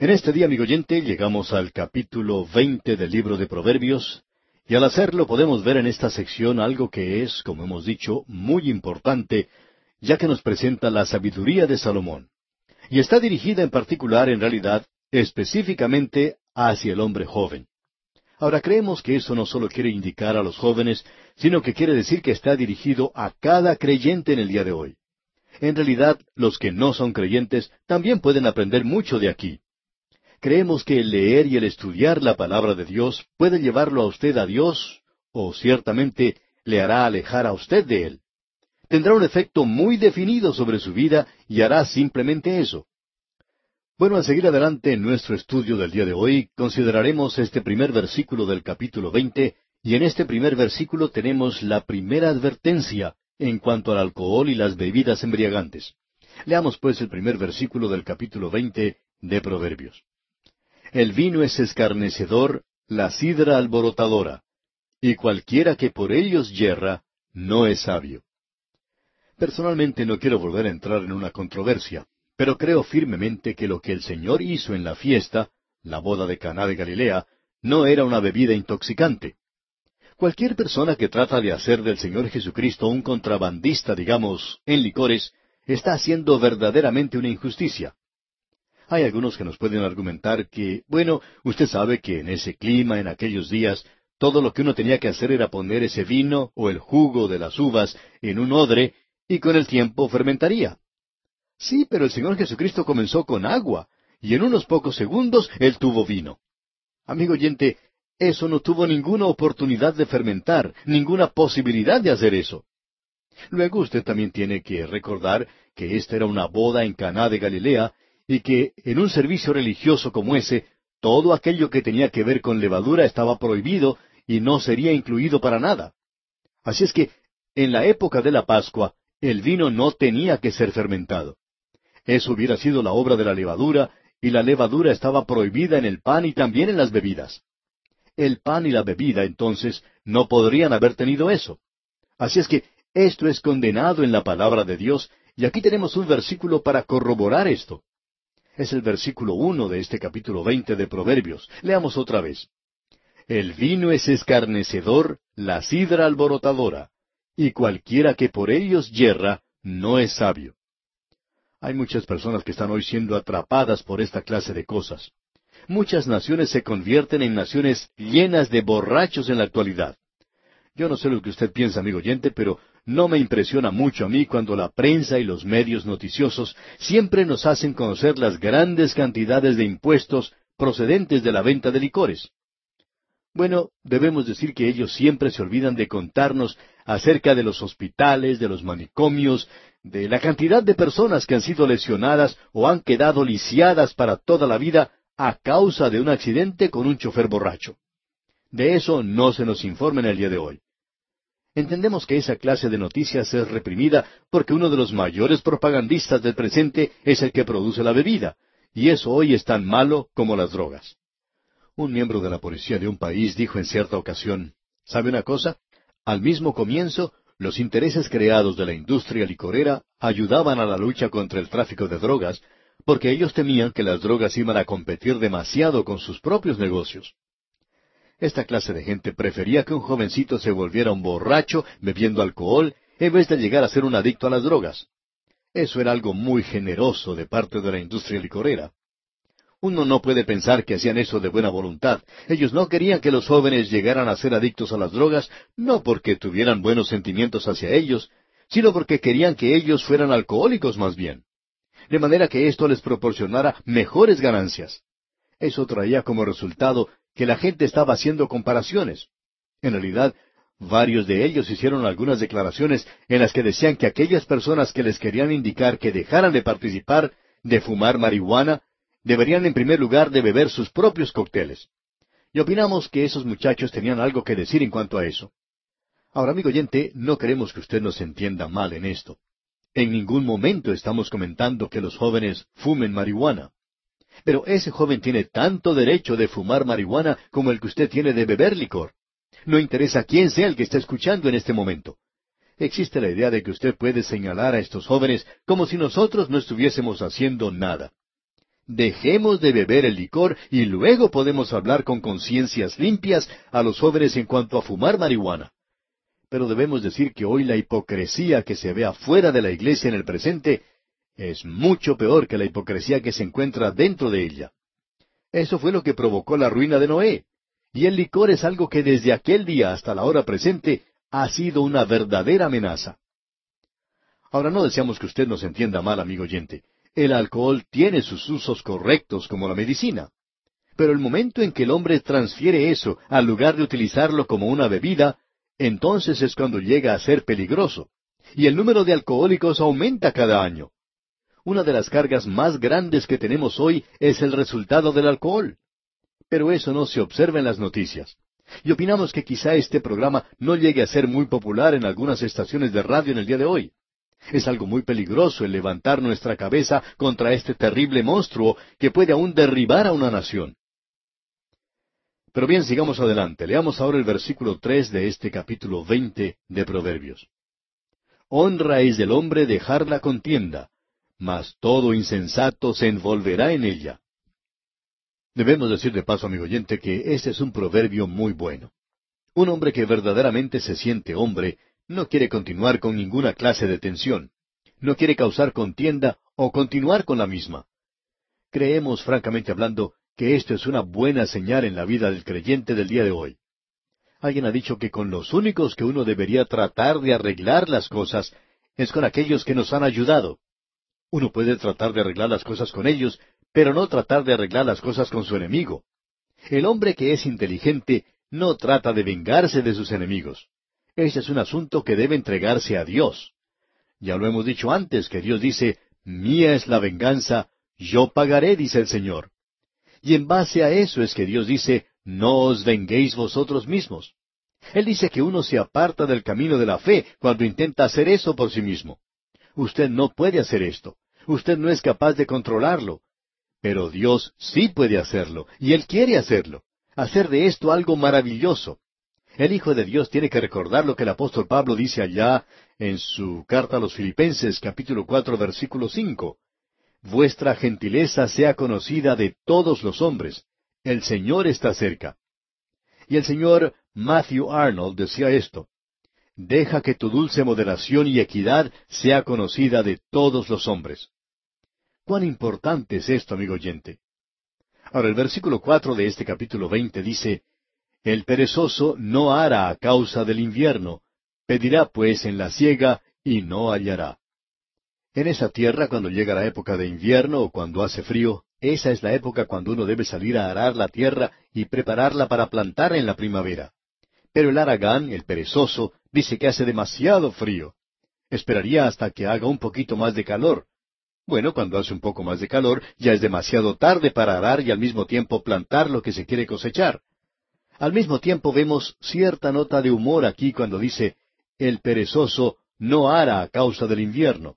En este día, amigo oyente, llegamos al capítulo veinte del libro de Proverbios, y al hacerlo podemos ver en esta sección algo que es, como hemos dicho, muy importante, ya que nos presenta la sabiduría de Salomón. Y está dirigida en particular, en realidad, específicamente hacia el hombre joven. Ahora creemos que eso no solo quiere indicar a los jóvenes, sino que quiere decir que está dirigido a cada creyente en el día de hoy. En realidad, los que no son creyentes también pueden aprender mucho de aquí. Creemos que el leer y el estudiar la palabra de Dios puede llevarlo a usted a Dios, o ciertamente le hará alejar a usted de Él. Tendrá un efecto muy definido sobre su vida y hará simplemente eso. Bueno, al seguir adelante en nuestro estudio del día de hoy, consideraremos este primer versículo del capítulo veinte, y en este primer versículo tenemos la primera advertencia en cuanto al alcohol y las bebidas embriagantes. Leamos pues el primer versículo del capítulo veinte de Proverbios. El vino es escarnecedor, la sidra alborotadora, y cualquiera que por ellos yerra, no es sabio. Personalmente no quiero volver a entrar en una controversia, pero creo firmemente que lo que el Señor hizo en la fiesta, la boda de Caná de Galilea, no era una bebida intoxicante. Cualquier persona que trata de hacer del Señor Jesucristo un contrabandista, digamos, en licores, está haciendo verdaderamente una injusticia. Hay algunos que nos pueden argumentar que, bueno, usted sabe que en ese clima, en aquellos días, todo lo que uno tenía que hacer era poner ese vino o el jugo de las uvas en un odre y con el tiempo fermentaría. Sí, pero el Señor Jesucristo comenzó con agua y en unos pocos segundos Él tuvo vino. Amigo oyente, eso no tuvo ninguna oportunidad de fermentar, ninguna posibilidad de hacer eso. Luego usted también tiene que recordar que esta era una boda en Caná de Galilea y que en un servicio religioso como ese, todo aquello que tenía que ver con levadura estaba prohibido y no sería incluido para nada. Así es que, en la época de la Pascua, el vino no tenía que ser fermentado. Eso hubiera sido la obra de la levadura, y la levadura estaba prohibida en el pan y también en las bebidas. El pan y la bebida, entonces, no podrían haber tenido eso. Así es que esto es condenado en la palabra de Dios, y aquí tenemos un versículo para corroborar esto. Es el versículo uno de este capítulo veinte de Proverbios. Leamos otra vez. El vino es escarnecedor, la sidra alborotadora, y cualquiera que por ellos yerra, no es sabio. Hay muchas personas que están hoy siendo atrapadas por esta clase de cosas. Muchas naciones se convierten en naciones llenas de borrachos en la actualidad. Yo no sé lo que usted piensa, amigo oyente, pero no me impresiona mucho a mí cuando la prensa y los medios noticiosos siempre nos hacen conocer las grandes cantidades de impuestos procedentes de la venta de licores. Bueno, debemos decir que ellos siempre se olvidan de contarnos acerca de los hospitales, de los manicomios, de la cantidad de personas que han sido lesionadas o han quedado lisiadas para toda la vida a causa de un accidente con un chofer borracho. De eso no se nos informa en el día de hoy. Entendemos que esa clase de noticias es reprimida porque uno de los mayores propagandistas del presente es el que produce la bebida, y eso hoy es tan malo como las drogas. Un miembro de la policía de un país dijo en cierta ocasión, ¿sabe una cosa? Al mismo comienzo, los intereses creados de la industria licorera ayudaban a la lucha contra el tráfico de drogas, porque ellos temían que las drogas iban a competir demasiado con sus propios negocios. Esta clase de gente prefería que un jovencito se volviera un borracho bebiendo alcohol en vez de llegar a ser un adicto a las drogas. Eso era algo muy generoso de parte de la industria licorera. Uno no puede pensar que hacían eso de buena voluntad. Ellos no querían que los jóvenes llegaran a ser adictos a las drogas, no porque tuvieran buenos sentimientos hacia ellos, sino porque querían que ellos fueran alcohólicos más bien. De manera que esto les proporcionara mejores ganancias. Eso traía como resultado que la gente estaba haciendo comparaciones. En realidad, varios de ellos hicieron algunas declaraciones en las que decían que aquellas personas que les querían indicar que dejaran de participar de fumar marihuana, deberían en primer lugar de beber sus propios cócteles. Y opinamos que esos muchachos tenían algo que decir en cuanto a eso. Ahora, amigo oyente, no queremos que usted nos entienda mal en esto. En ningún momento estamos comentando que los jóvenes fumen marihuana. Pero ese joven tiene tanto derecho de fumar marihuana como el que usted tiene de beber licor. No interesa quién sea el que está escuchando en este momento. Existe la idea de que usted puede señalar a estos jóvenes como si nosotros no estuviésemos haciendo nada. Dejemos de beber el licor y luego podemos hablar con conciencias limpias a los jóvenes en cuanto a fumar marihuana. Pero debemos decir que hoy la hipocresía que se ve afuera de la iglesia en el presente es mucho peor que la hipocresía que se encuentra dentro de ella. Eso fue lo que provocó la ruina de Noé. Y el licor es algo que desde aquel día hasta la hora presente ha sido una verdadera amenaza. Ahora no deseamos que usted nos entienda mal, amigo oyente. El alcohol tiene sus usos correctos como la medicina. Pero el momento en que el hombre transfiere eso al lugar de utilizarlo como una bebida, entonces es cuando llega a ser peligroso. Y el número de alcohólicos aumenta cada año. Una de las cargas más grandes que tenemos hoy es el resultado del alcohol. Pero eso no se observa en las noticias. Y opinamos que quizá este programa no llegue a ser muy popular en algunas estaciones de radio en el día de hoy. Es algo muy peligroso el levantar nuestra cabeza contra este terrible monstruo que puede aún derribar a una nación. Pero bien, sigamos adelante. Leamos ahora el versículo tres de este capítulo veinte de Proverbios. Honra es del hombre dejar la contienda, mas todo insensato se envolverá en ella. Debemos decir de paso, amigo oyente, que este es un proverbio muy bueno. Un hombre que verdaderamente se siente hombre no quiere continuar con ninguna clase de tensión, no quiere causar contienda o continuar con la misma. Creemos, francamente hablando, que esto es una buena señal en la vida del creyente del día de hoy. Alguien ha dicho que con los únicos que uno debería tratar de arreglar las cosas es con aquellos que nos han ayudado. Uno puede tratar de arreglar las cosas con ellos, pero no tratar de arreglar las cosas con su enemigo. El hombre que es inteligente no trata de vengarse de sus enemigos. Ese es un asunto que debe entregarse a Dios. Ya lo hemos dicho antes, que Dios dice, Mía es la venganza, yo pagaré, dice el Señor. Y en base a eso es que Dios dice, No os venguéis vosotros mismos. Él dice que uno se aparta del camino de la fe cuando intenta hacer eso por sí mismo. Usted no puede hacer esto. Usted no es capaz de controlarlo. Pero Dios sí puede hacerlo, y Él quiere hacerlo. Hacer de esto algo maravilloso. El Hijo de Dios tiene que recordar lo que el apóstol Pablo dice allá en su carta a los Filipenses capítulo cuatro versículo cinco. Vuestra gentileza sea conocida de todos los hombres. El Señor está cerca. Y el señor Matthew Arnold decía esto. Deja que tu dulce moderación y equidad sea conocida de todos los hombres. Cuán importante es esto, amigo oyente. Ahora el versículo cuatro de este capítulo veinte dice el perezoso no hará a causa del invierno, pedirá pues en la siega y no hallará. En esa tierra, cuando llega la época de invierno o cuando hace frío, esa es la época cuando uno debe salir a arar la tierra y prepararla para plantar en la primavera. Pero el aragán, el perezoso, dice que hace demasiado frío. Esperaría hasta que haga un poquito más de calor. Bueno, cuando hace un poco más de calor, ya es demasiado tarde para arar y al mismo tiempo plantar lo que se quiere cosechar. Al mismo tiempo vemos cierta nota de humor aquí cuando dice, el perezoso no hará a causa del invierno.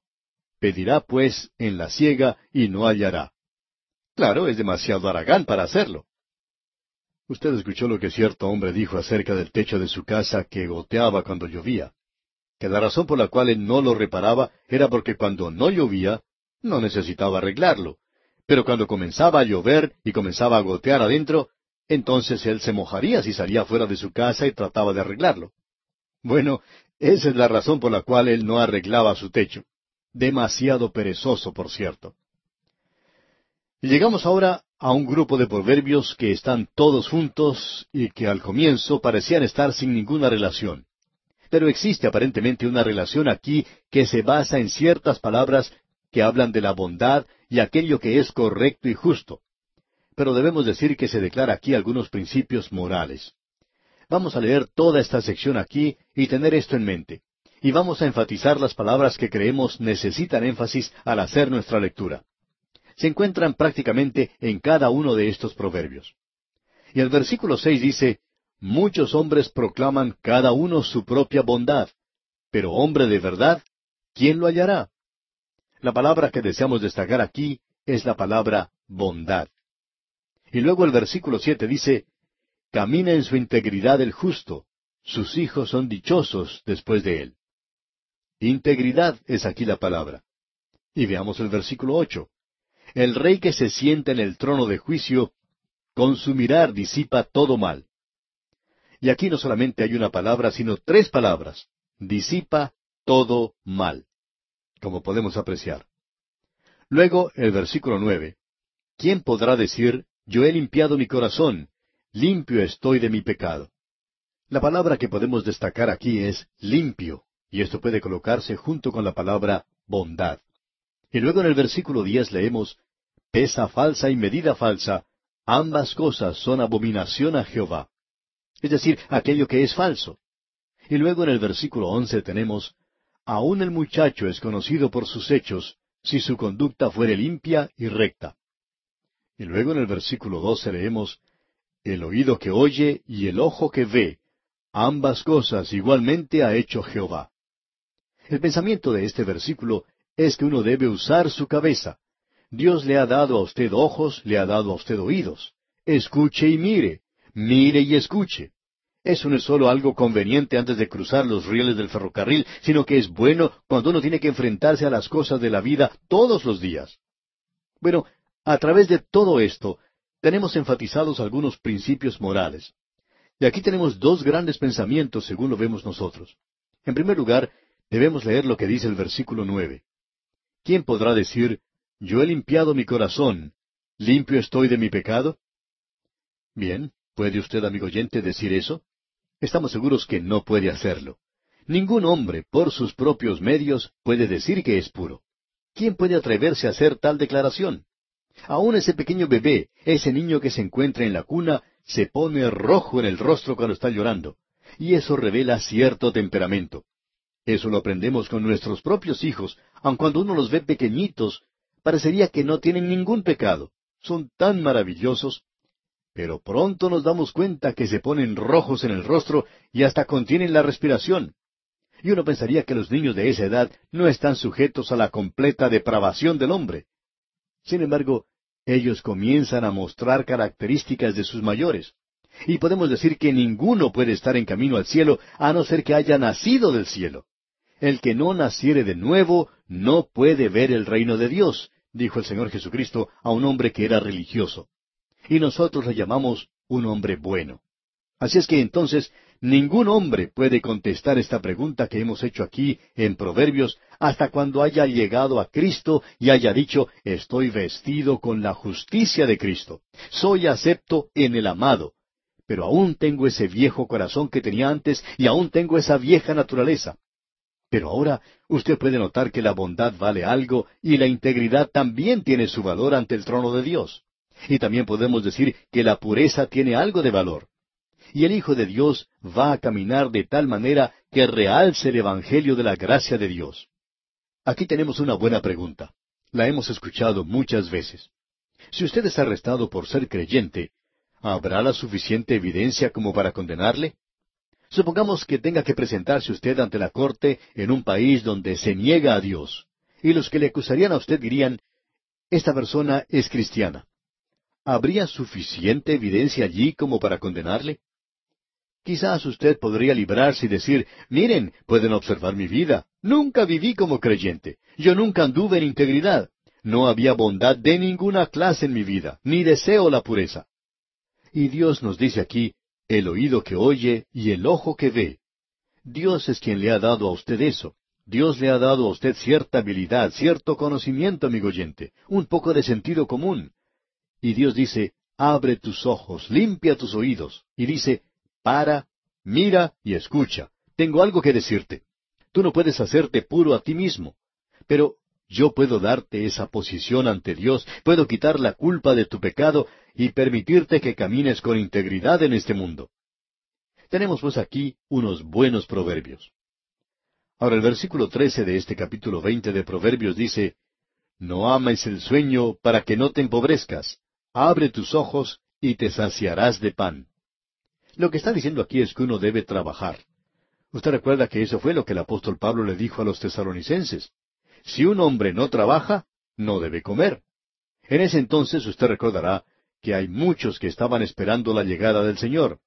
Pedirá pues en la siega y no hallará. Claro, es demasiado aragán para hacerlo. Usted escuchó lo que cierto hombre dijo acerca del techo de su casa que goteaba cuando llovía, que la razón por la cual él no lo reparaba era porque cuando no llovía, no necesitaba arreglarlo, pero cuando comenzaba a llover y comenzaba a gotear adentro, entonces él se mojaría si salía fuera de su casa y trataba de arreglarlo. Bueno, esa es la razón por la cual él no arreglaba su techo. Demasiado perezoso, por cierto. Y llegamos ahora a un grupo de proverbios que están todos juntos y que al comienzo parecían estar sin ninguna relación. Pero existe aparentemente una relación aquí que se basa en ciertas palabras que hablan de la bondad y aquello que es correcto y justo pero debemos decir que se declara aquí algunos principios morales. Vamos a leer toda esta sección aquí y tener esto en mente. Y vamos a enfatizar las palabras que creemos necesitan énfasis al hacer nuestra lectura. Se encuentran prácticamente en cada uno de estos proverbios. Y el versículo seis dice, Muchos hombres proclaman cada uno su propia bondad, pero hombre de verdad, ¿quién lo hallará? La palabra que deseamos destacar aquí es la palabra bondad. Y luego el versículo siete dice, Camina en su integridad el justo, sus hijos son dichosos después de él. Integridad es aquí la palabra. Y veamos el versículo ocho. El rey que se sienta en el trono de juicio, con su mirar disipa todo mal. Y aquí no solamente hay una palabra, sino tres palabras. Disipa todo mal, como podemos apreciar. Luego el versículo nueve. ¿Quién podrá decir, yo he limpiado mi corazón, limpio estoy de mi pecado? La palabra que podemos destacar aquí es limpio, y esto puede colocarse junto con la palabra bondad. Y luego en el versículo diez leemos, pesa falsa y medida falsa, ambas cosas son abominación a Jehová. Es decir, aquello que es falso. Y luego en el versículo once tenemos, aun el muchacho es conocido por sus hechos, si su conducta fuere limpia y recta. Y luego en el versículo doce leemos, el oído que oye y el ojo que ve, ambas cosas igualmente ha hecho Jehová. El pensamiento de este versículo es que uno debe usar su cabeza. Dios le ha dado a usted ojos, le ha dado a usted oídos. Escuche y mire, mire y escuche. Eso no es solo algo conveniente antes de cruzar los rieles del ferrocarril, sino que es bueno cuando uno tiene que enfrentarse a las cosas de la vida todos los días. Bueno, a través de todo esto, tenemos enfatizados algunos principios morales. Y aquí tenemos dos grandes pensamientos según lo vemos nosotros. En primer lugar, debemos leer lo que dice el versículo nueve. ¿Quién podrá decir, yo he limpiado mi corazón, limpio estoy de mi pecado? Bien, ¿puede usted, amigo oyente, decir eso? Estamos seguros que no puede hacerlo. Ningún hombre, por sus propios medios, puede decir que es puro. ¿Quién puede atreverse a hacer tal declaración? Aún ese pequeño bebé, ese niño que se encuentra en la cuna, se pone rojo en el rostro cuando está llorando. Y eso revela cierto temperamento. Eso lo aprendemos con nuestros propios hijos, aun cuando uno los ve pequeñitos, parecería que no tienen ningún pecado. Son tan maravillosos, pero pronto nos damos cuenta que se ponen rojos en el rostro y hasta contienen la respiración. Y uno pensaría que los niños de esa edad no están sujetos a la completa depravación del hombre. Sin embargo, ellos comienzan a mostrar características de sus mayores. Y podemos decir que ninguno puede estar en camino al cielo a no ser que haya nacido del cielo. El que no naciere de nuevo no puede ver el reino de Dios, dijo el Señor Jesucristo a un hombre que era religioso y nosotros le llamamos un hombre bueno. Así es que entonces ningún hombre puede contestar esta pregunta que hemos hecho aquí en Proverbios hasta cuando haya llegado a Cristo y haya dicho, estoy vestido con la justicia de Cristo, soy acepto en el amado, pero aún tengo ese viejo corazón que tenía antes y aún tengo esa vieja naturaleza. Pero ahora usted puede notar que la bondad vale algo y la integridad también tiene su valor ante el trono de Dios. Y también podemos decir que la pureza tiene algo de valor. Y el Hijo de Dios va a caminar de tal manera que realce el Evangelio de la gracia de Dios. Aquí tenemos una buena pregunta. La hemos escuchado muchas veces. Si usted es arrestado por ser creyente, ¿habrá la suficiente evidencia como para condenarle? Supongamos que tenga que presentarse usted ante la corte en un país donde se niega a Dios, y los que le acusarían a usted dirían, esta persona es cristiana. ¿habría suficiente evidencia allí como para condenarle? Quizás usted podría librarse y decir, miren, pueden observar mi vida. Nunca viví como creyente. Yo nunca anduve en integridad. No había bondad de ninguna clase en mi vida, ni deseo la pureza. Y Dios nos dice aquí, el oído que oye y el ojo que ve. Dios es quien le ha dado a usted eso. Dios le ha dado a usted cierta habilidad, cierto conocimiento, amigo oyente, un poco de sentido común. Y Dios dice, abre tus ojos, limpia tus oídos. Y dice, para, mira y escucha. Tengo algo que decirte. Tú no puedes hacerte puro a ti mismo. Pero yo puedo darte esa posición ante Dios, puedo quitar la culpa de tu pecado y permitirte que camines con integridad en este mundo. Tenemos pues aquí unos buenos proverbios. Ahora el versículo trece de este capítulo veinte de Proverbios dice, No ames el sueño para que no te empobrezcas, abre tus ojos y te saciarás de pan. Lo que está diciendo aquí es que uno debe trabajar. Usted recuerda que eso fue lo que el apóstol Pablo le dijo a los tesalonicenses. Si un hombre no trabaja, no debe comer. En ese entonces usted recordará que hay muchos que estaban esperando la llegada del Señor.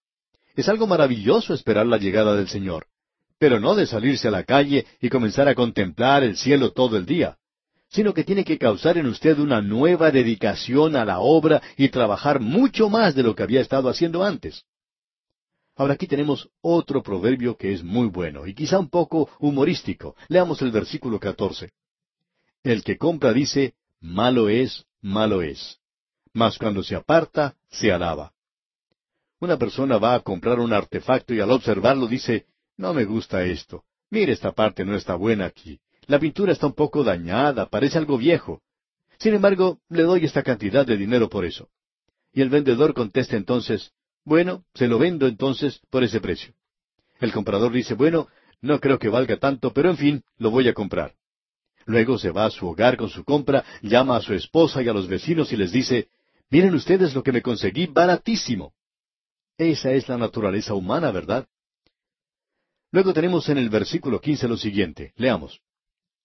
Es algo maravilloso esperar la llegada del Señor, pero no de salirse a la calle y comenzar a contemplar el cielo todo el día. sino que tiene que causar en usted una nueva dedicación a la obra y trabajar mucho más de lo que había estado haciendo antes. Ahora aquí tenemos otro proverbio que es muy bueno y quizá un poco humorístico. Leamos el versículo 14. El que compra dice, malo es, malo es. Mas cuando se aparta, se alaba. Una persona va a comprar un artefacto y al observarlo dice, no me gusta esto. Mire, esta parte no está buena aquí. La pintura está un poco dañada, parece algo viejo. Sin embargo, le doy esta cantidad de dinero por eso. Y el vendedor contesta entonces, bueno, se lo vendo entonces por ese precio. El comprador dice, bueno, no creo que valga tanto, pero en fin, lo voy a comprar. Luego se va a su hogar con su compra, llama a su esposa y a los vecinos y les dice, miren ustedes lo que me conseguí baratísimo. Esa es la naturaleza humana, ¿verdad? Luego tenemos en el versículo quince lo siguiente, leamos.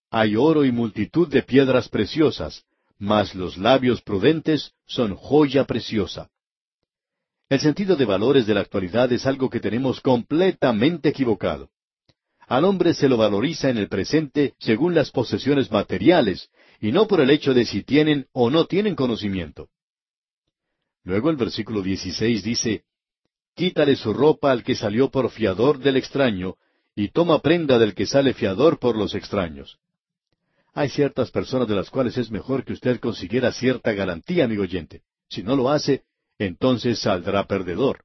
Hay oro y multitud de piedras preciosas, mas los labios prudentes son joya preciosa. El sentido de valores de la actualidad es algo que tenemos completamente equivocado. Al hombre se lo valoriza en el presente según las posesiones materiales, y no por el hecho de si tienen o no tienen conocimiento. Luego el versículo 16 dice, Quítale su ropa al que salió por fiador del extraño, y toma prenda del que sale fiador por los extraños. Hay ciertas personas de las cuales es mejor que usted consiguiera cierta garantía, amigo oyente. Si no lo hace, entonces saldrá perdedor.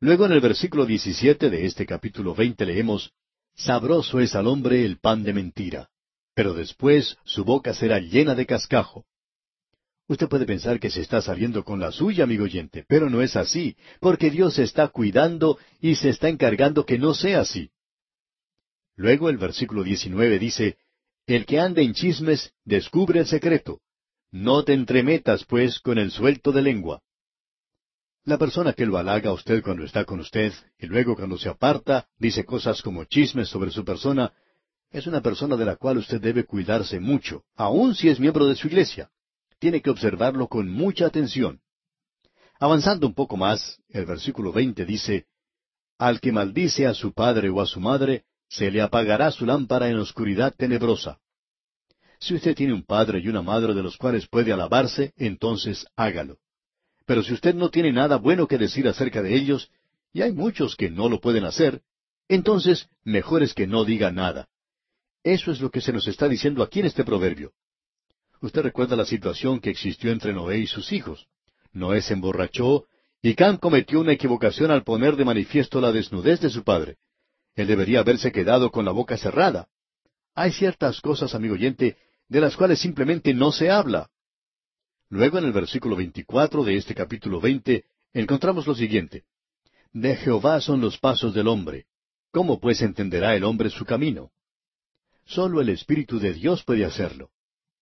Luego en el versículo 17 de este capítulo 20 leemos, Sabroso es al hombre el pan de mentira, pero después su boca será llena de cascajo. Usted puede pensar que se está saliendo con la suya, amigo oyente, pero no es así, porque Dios se está cuidando y se está encargando que no sea así. Luego el versículo 19 dice, El que anda en chismes descubre el secreto. No te entremetas, pues, con el suelto de lengua. La persona que lo halaga a usted cuando está con usted y luego cuando se aparta dice cosas como chismes sobre su persona, es una persona de la cual usted debe cuidarse mucho, aun si es miembro de su iglesia. Tiene que observarlo con mucha atención. Avanzando un poco más, el versículo veinte dice, Al que maldice a su padre o a su madre, se le apagará su lámpara en oscuridad tenebrosa. Si usted tiene un padre y una madre de los cuales puede alabarse, entonces hágalo. Pero si usted no tiene nada bueno que decir acerca de ellos, y hay muchos que no lo pueden hacer, entonces mejor es que no diga nada. Eso es lo que se nos está diciendo aquí en este proverbio. Usted recuerda la situación que existió entre Noé y sus hijos. Noé se emborrachó y Cam cometió una equivocación al poner de manifiesto la desnudez de su padre. Él debería haberse quedado con la boca cerrada. Hay ciertas cosas, amigo oyente, de las cuales simplemente no se habla. Luego en el versículo 24 de este capítulo 20 encontramos lo siguiente. De Jehová son los pasos del hombre. ¿Cómo pues entenderá el hombre su camino? Solo el Espíritu de Dios puede hacerlo.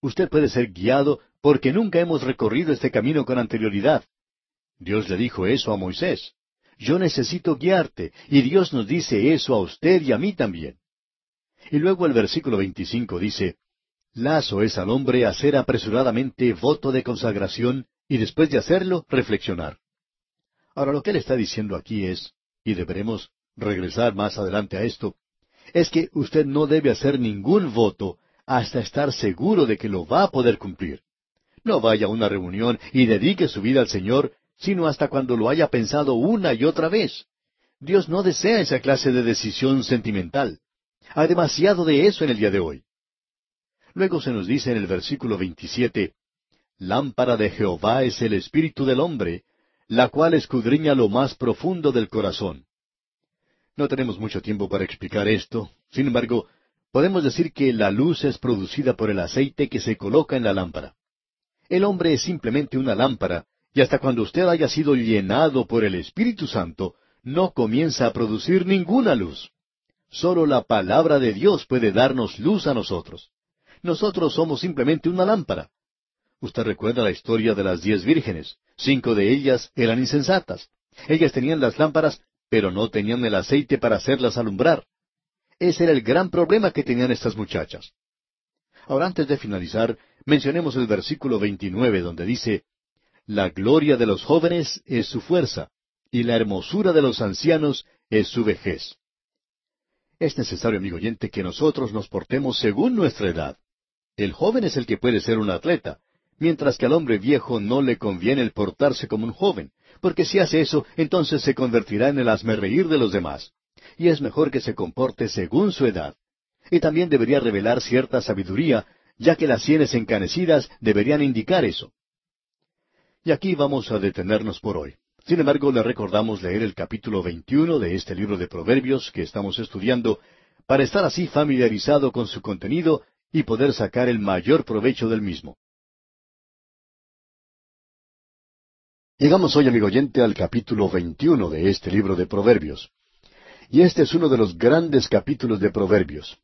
Usted puede ser guiado porque nunca hemos recorrido este camino con anterioridad. Dios le dijo eso a Moisés. Yo necesito guiarte, y Dios nos dice eso a usted y a mí también. Y luego el versículo 25 dice, Lazo es al hombre hacer apresuradamente voto de consagración y después de hacerlo, reflexionar. Ahora lo que él está diciendo aquí es, y deberemos regresar más adelante a esto, es que usted no debe hacer ningún voto hasta estar seguro de que lo va a poder cumplir. No vaya a una reunión y dedique su vida al Señor, sino hasta cuando lo haya pensado una y otra vez. Dios no desea esa clase de decisión sentimental. Hay demasiado de eso en el día de hoy. Luego se nos dice en el versículo 27, Lámpara de Jehová es el espíritu del hombre, la cual escudriña lo más profundo del corazón. No tenemos mucho tiempo para explicar esto, sin embargo, podemos decir que la luz es producida por el aceite que se coloca en la lámpara. El hombre es simplemente una lámpara, y hasta cuando usted haya sido llenado por el Espíritu Santo, no comienza a producir ninguna luz. Solo la palabra de Dios puede darnos luz a nosotros. Nosotros somos simplemente una lámpara. Usted recuerda la historia de las diez vírgenes. Cinco de ellas eran insensatas. Ellas tenían las lámparas, pero no tenían el aceite para hacerlas alumbrar. Ese era el gran problema que tenían estas muchachas. Ahora, antes de finalizar, mencionemos el versículo 29, donde dice, La gloria de los jóvenes es su fuerza, y la hermosura de los ancianos es su vejez. Es necesario, amigo oyente, que nosotros nos portemos según nuestra edad. El joven es el que puede ser un atleta, mientras que al hombre viejo no le conviene el portarse como un joven, porque si hace eso, entonces se convertirá en el asmerreír de los demás. Y es mejor que se comporte según su edad. Y también debería revelar cierta sabiduría, ya que las sienes encanecidas deberían indicar eso. Y aquí vamos a detenernos por hoy. Sin embargo, le recordamos leer el capítulo 21 de este libro de Proverbios que estamos estudiando, para estar así familiarizado con su contenido y poder sacar el mayor provecho del mismo. Llegamos hoy, amigo oyente, al capítulo 21 de este libro de Proverbios. Y este es uno de los grandes capítulos de Proverbios.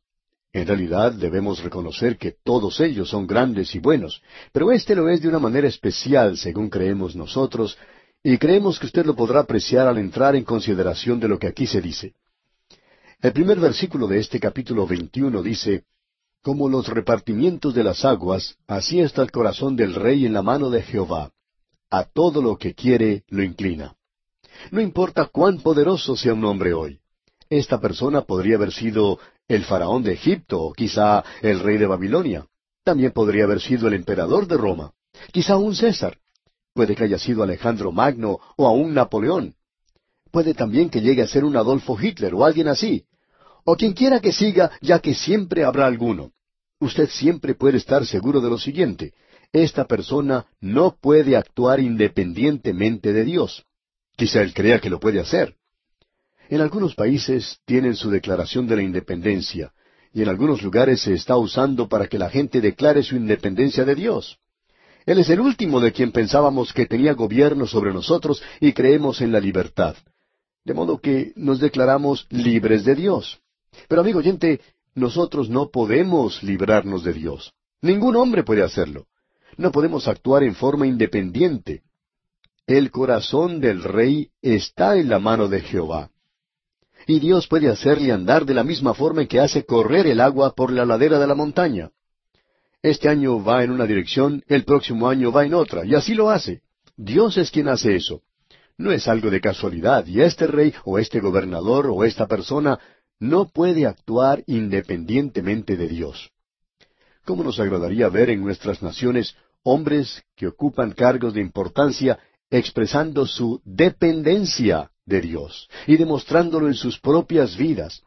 En realidad debemos reconocer que todos ellos son grandes y buenos, pero este lo es de una manera especial, según creemos nosotros, y creemos que usted lo podrá apreciar al entrar en consideración de lo que aquí se dice. El primer versículo de este capítulo 21 dice, Como los repartimientos de las aguas, así está el corazón del rey en la mano de Jehová. A todo lo que quiere lo inclina. No importa cuán poderoso sea un hombre hoy. Esta persona podría haber sido el faraón de Egipto o quizá el rey de Babilonia. También podría haber sido el emperador de Roma. Quizá un César. Puede que haya sido Alejandro Magno o aún Napoleón. Puede también que llegue a ser un Adolfo Hitler o alguien así. O quien quiera que siga, ya que siempre habrá alguno. Usted siempre puede estar seguro de lo siguiente. Esta persona no puede actuar independientemente de Dios. Quizá él crea que lo puede hacer. En algunos países tienen su declaración de la independencia, y en algunos lugares se está usando para que la gente declare su independencia de Dios. Él es el último de quien pensábamos que tenía gobierno sobre nosotros y creemos en la libertad. De modo que nos declaramos libres de Dios. Pero amigo oyente, nosotros no podemos librarnos de Dios. Ningún hombre puede hacerlo. No podemos actuar en forma independiente. El corazón del rey está en la mano de Jehová. Y Dios puede hacerle andar de la misma forma que hace correr el agua por la ladera de la montaña. Este año va en una dirección, el próximo año va en otra, y así lo hace. Dios es quien hace eso. No es algo de casualidad, y este rey o este gobernador o esta persona no puede actuar independientemente de Dios. ¿Cómo nos agradaría ver en nuestras naciones hombres que ocupan cargos de importancia expresando su dependencia de Dios y demostrándolo en sus propias vidas.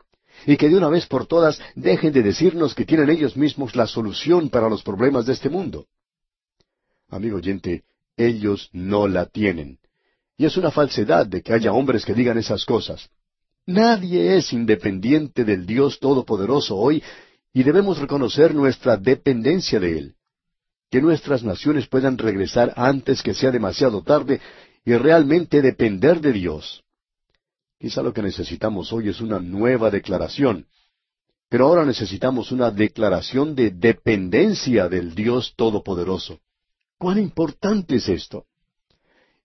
Y que de una vez por todas dejen de decirnos que tienen ellos mismos la solución para los problemas de este mundo. Amigo oyente, ellos no la tienen. Y es una falsedad de que haya hombres que digan esas cosas. Nadie es independiente del Dios Todopoderoso hoy y debemos reconocer nuestra dependencia de Él. Que nuestras naciones puedan regresar antes que sea demasiado tarde y realmente depender de Dios. Quizá lo que necesitamos hoy es una nueva declaración. Pero ahora necesitamos una declaración de dependencia del Dios Todopoderoso. ¿Cuán importante es esto?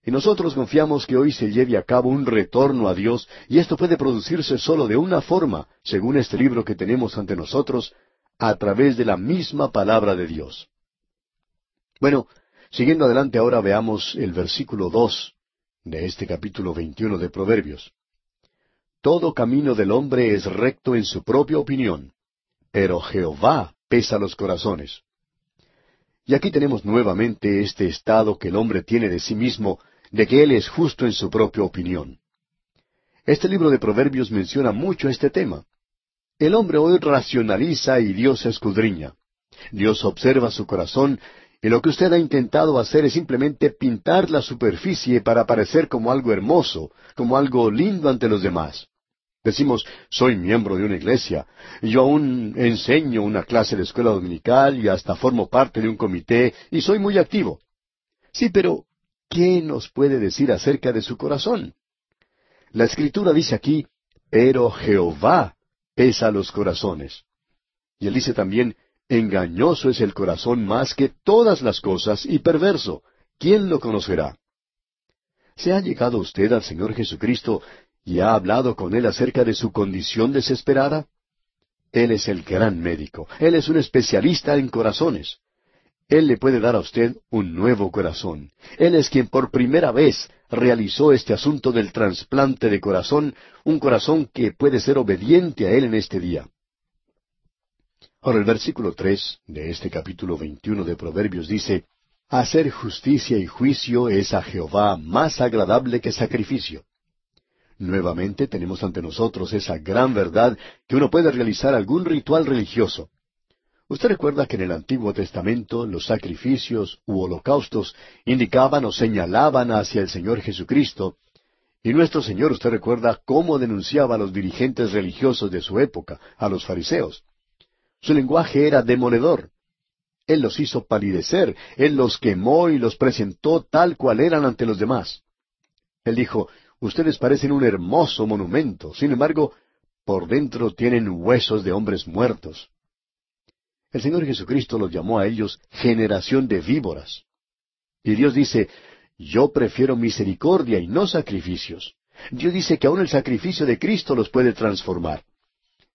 Y nosotros confiamos que hoy se lleve a cabo un retorno a Dios, y esto puede producirse solo de una forma, según este libro que tenemos ante nosotros, a través de la misma palabra de Dios. Bueno, siguiendo adelante ahora veamos el versículo dos de este capítulo veintiuno de Proverbios. Todo camino del hombre es recto en su propia opinión, pero Jehová pesa los corazones. Y aquí tenemos nuevamente este estado que el hombre tiene de sí mismo, de que él es justo en su propia opinión. Este libro de Proverbios menciona mucho este tema. El hombre hoy racionaliza y Dios escudriña. Dios observa su corazón y lo que usted ha intentado hacer es simplemente pintar la superficie para parecer como algo hermoso, como algo lindo ante los demás. Decimos, soy miembro de una iglesia, yo aún enseño una clase de escuela dominical y hasta formo parte de un comité y soy muy activo. Sí, pero ¿qué nos puede decir acerca de su corazón? La escritura dice aquí, pero Jehová pesa los corazones. Y él dice también, engañoso es el corazón más que todas las cosas y perverso. ¿Quién lo conocerá? ¿Se ha llegado usted al Señor Jesucristo y ha hablado con él acerca de su condición desesperada? Él es el gran médico. Él es un especialista en corazones. Él le puede dar a usted un nuevo corazón. Él es quien por primera vez realizó este asunto del trasplante de corazón, un corazón que puede ser obediente a Él en este día. Ahora el versículo tres de este capítulo veintiuno de Proverbios dice, Hacer justicia y juicio es a Jehová más agradable que sacrificio. Nuevamente tenemos ante nosotros esa gran verdad que uno puede realizar algún ritual religioso. Usted recuerda que en el Antiguo Testamento los sacrificios u holocaustos indicaban o señalaban hacia el Señor Jesucristo, y nuestro Señor usted recuerda cómo denunciaba a los dirigentes religiosos de su época, a los fariseos. Su lenguaje era demoledor. Él los hizo palidecer, Él los quemó y los presentó tal cual eran ante los demás. Él dijo, Ustedes parecen un hermoso monumento, sin embargo, por dentro tienen huesos de hombres muertos. El Señor Jesucristo los llamó a ellos generación de víboras. Y Dios dice, yo prefiero misericordia y no sacrificios. Dios dice que aún el sacrificio de Cristo los puede transformar.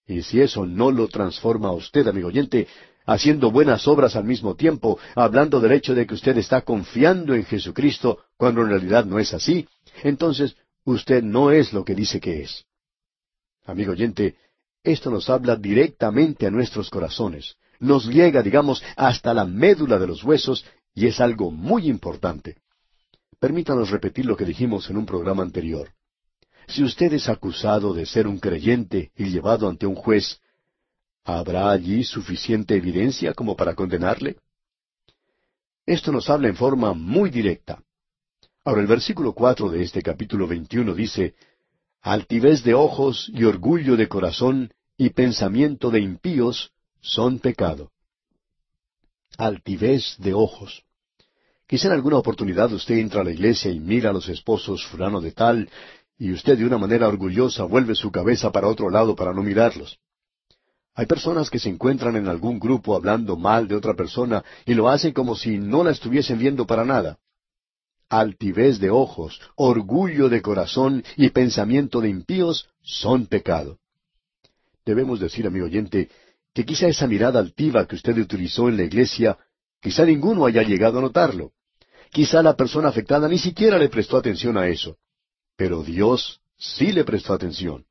Y si eso no lo transforma a usted, amigo oyente, haciendo buenas obras al mismo tiempo, hablando del hecho de que usted está confiando en Jesucristo, cuando en realidad no es así, entonces usted no es lo que dice que es. Amigo oyente, esto nos habla directamente a nuestros corazones, nos llega, digamos, hasta la médula de los huesos, y es algo muy importante. Permítanos repetir lo que dijimos en un programa anterior. Si usted es acusado de ser un creyente y llevado ante un juez, ¿habrá allí suficiente evidencia como para condenarle? Esto nos habla en forma muy directa. Ahora el versículo cuatro de este capítulo veintiuno dice, Altivez de ojos y orgullo de corazón y pensamiento de impíos son pecado. Altivez de ojos. Quizá en alguna oportunidad usted entra a la iglesia y mira a los esposos fulano de tal, y usted de una manera orgullosa vuelve su cabeza para otro lado para no mirarlos. Hay personas que se encuentran en algún grupo hablando mal de otra persona y lo hacen como si no la estuviesen viendo para nada altivez de ojos, orgullo de corazón y pensamiento de impíos son pecado. Debemos decir, amigo oyente, que quizá esa mirada altiva que usted utilizó en la iglesia, quizá ninguno haya llegado a notarlo. Quizá la persona afectada ni siquiera le prestó atención a eso. Pero Dios sí le prestó atención.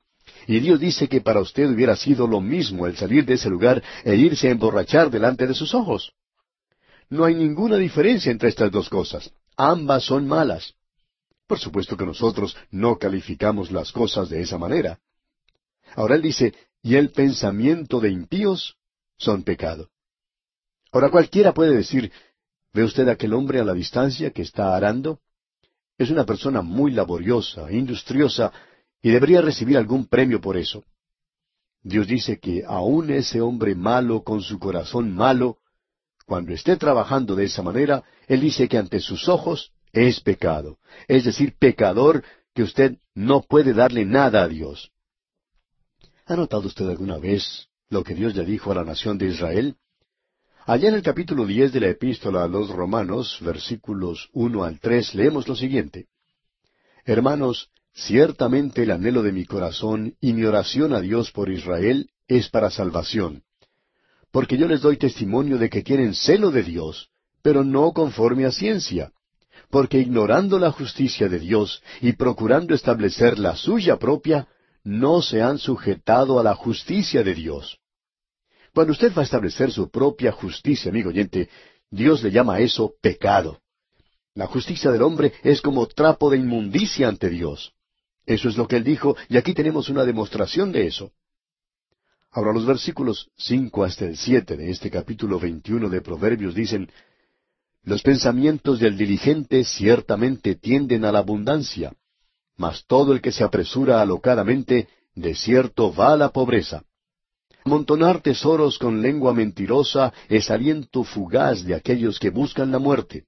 Y Dios dice que para usted hubiera sido lo mismo el salir de ese lugar e irse a emborrachar delante de sus ojos. No hay ninguna diferencia entre estas dos cosas. Ambas son malas. Por supuesto que nosotros no calificamos las cosas de esa manera. Ahora él dice, y el pensamiento de impíos son pecado. Ahora cualquiera puede decir, ¿ve usted aquel hombre a la distancia que está arando? Es una persona muy laboriosa, industriosa, y debería recibir algún premio por eso. Dios dice que aun ese hombre malo con su corazón malo cuando esté trabajando de esa manera, Él dice que ante sus ojos es pecado, es decir, pecador que usted no puede darle nada a Dios. ¿Ha notado usted alguna vez lo que Dios le dijo a la nación de Israel? Allá en el capítulo diez de la epístola a los Romanos, versículos uno al tres, leemos lo siguiente. Hermanos, ciertamente el anhelo de mi corazón y mi oración a Dios por Israel es para salvación porque yo les doy testimonio de que tienen celo de Dios, pero no conforme a ciencia, porque ignorando la justicia de Dios y procurando establecer la suya propia, no se han sujetado a la justicia de Dios. Cuando usted va a establecer su propia justicia, amigo oyente, Dios le llama a eso pecado. La justicia del hombre es como trapo de inmundicia ante Dios. Eso es lo que él dijo, y aquí tenemos una demostración de eso. Ahora los versículos cinco hasta el siete de este capítulo veintiuno de Proverbios dicen Los pensamientos del diligente ciertamente tienden a la abundancia, mas todo el que se apresura alocadamente, de cierto va a la pobreza. Amontonar tesoros con lengua mentirosa es aliento fugaz de aquellos que buscan la muerte.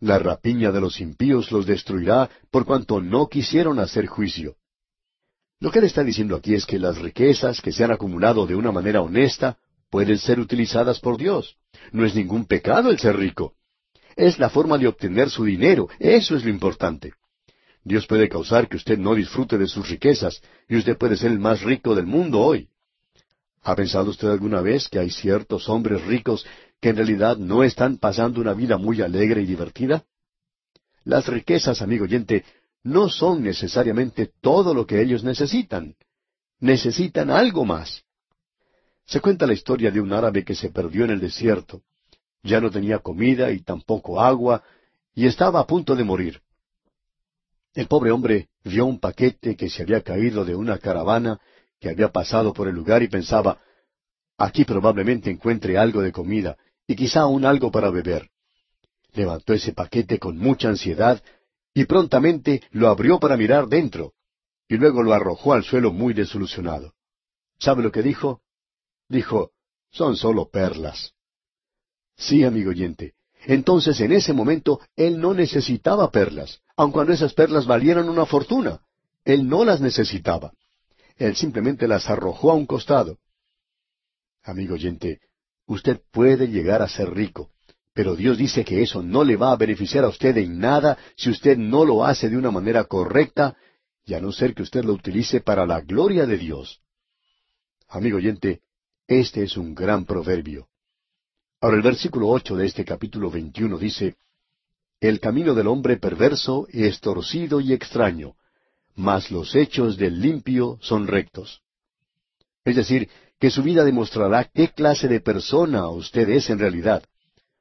La rapiña de los impíos los destruirá por cuanto no quisieron hacer juicio. Lo que él está diciendo aquí es que las riquezas que se han acumulado de una manera honesta pueden ser utilizadas por Dios. No es ningún pecado el ser rico. Es la forma de obtener su dinero. Eso es lo importante. Dios puede causar que usted no disfrute de sus riquezas y usted puede ser el más rico del mundo hoy. ¿Ha pensado usted alguna vez que hay ciertos hombres ricos que en realidad no están pasando una vida muy alegre y divertida? Las riquezas, amigo oyente, no son necesariamente todo lo que ellos necesitan. Necesitan algo más. Se cuenta la historia de un árabe que se perdió en el desierto. Ya no tenía comida y tampoco agua, y estaba a punto de morir. El pobre hombre vio un paquete que se había caído de una caravana que había pasado por el lugar y pensaba, aquí probablemente encuentre algo de comida y quizá aún algo para beber. Levantó ese paquete con mucha ansiedad y prontamente lo abrió para mirar dentro, y luego lo arrojó al suelo muy desilusionado. ¿Sabe lo que dijo? Dijo, son solo perlas. Sí, amigo oyente. Entonces en ese momento él no necesitaba perlas, aun cuando esas perlas valieran una fortuna. Él no las necesitaba. Él simplemente las arrojó a un costado. Amigo oyente, usted puede llegar a ser rico, pero Dios dice que eso no le va a beneficiar a usted en nada si usted no lo hace de una manera correcta, y a no ser que usted lo utilice para la gloria de Dios. Amigo oyente, este es un gran proverbio. Ahora el versículo ocho de este capítulo veintiuno dice, El camino del hombre perverso es torcido y extraño, mas los hechos del limpio son rectos. Es decir, que su vida demostrará qué clase de persona usted es en realidad.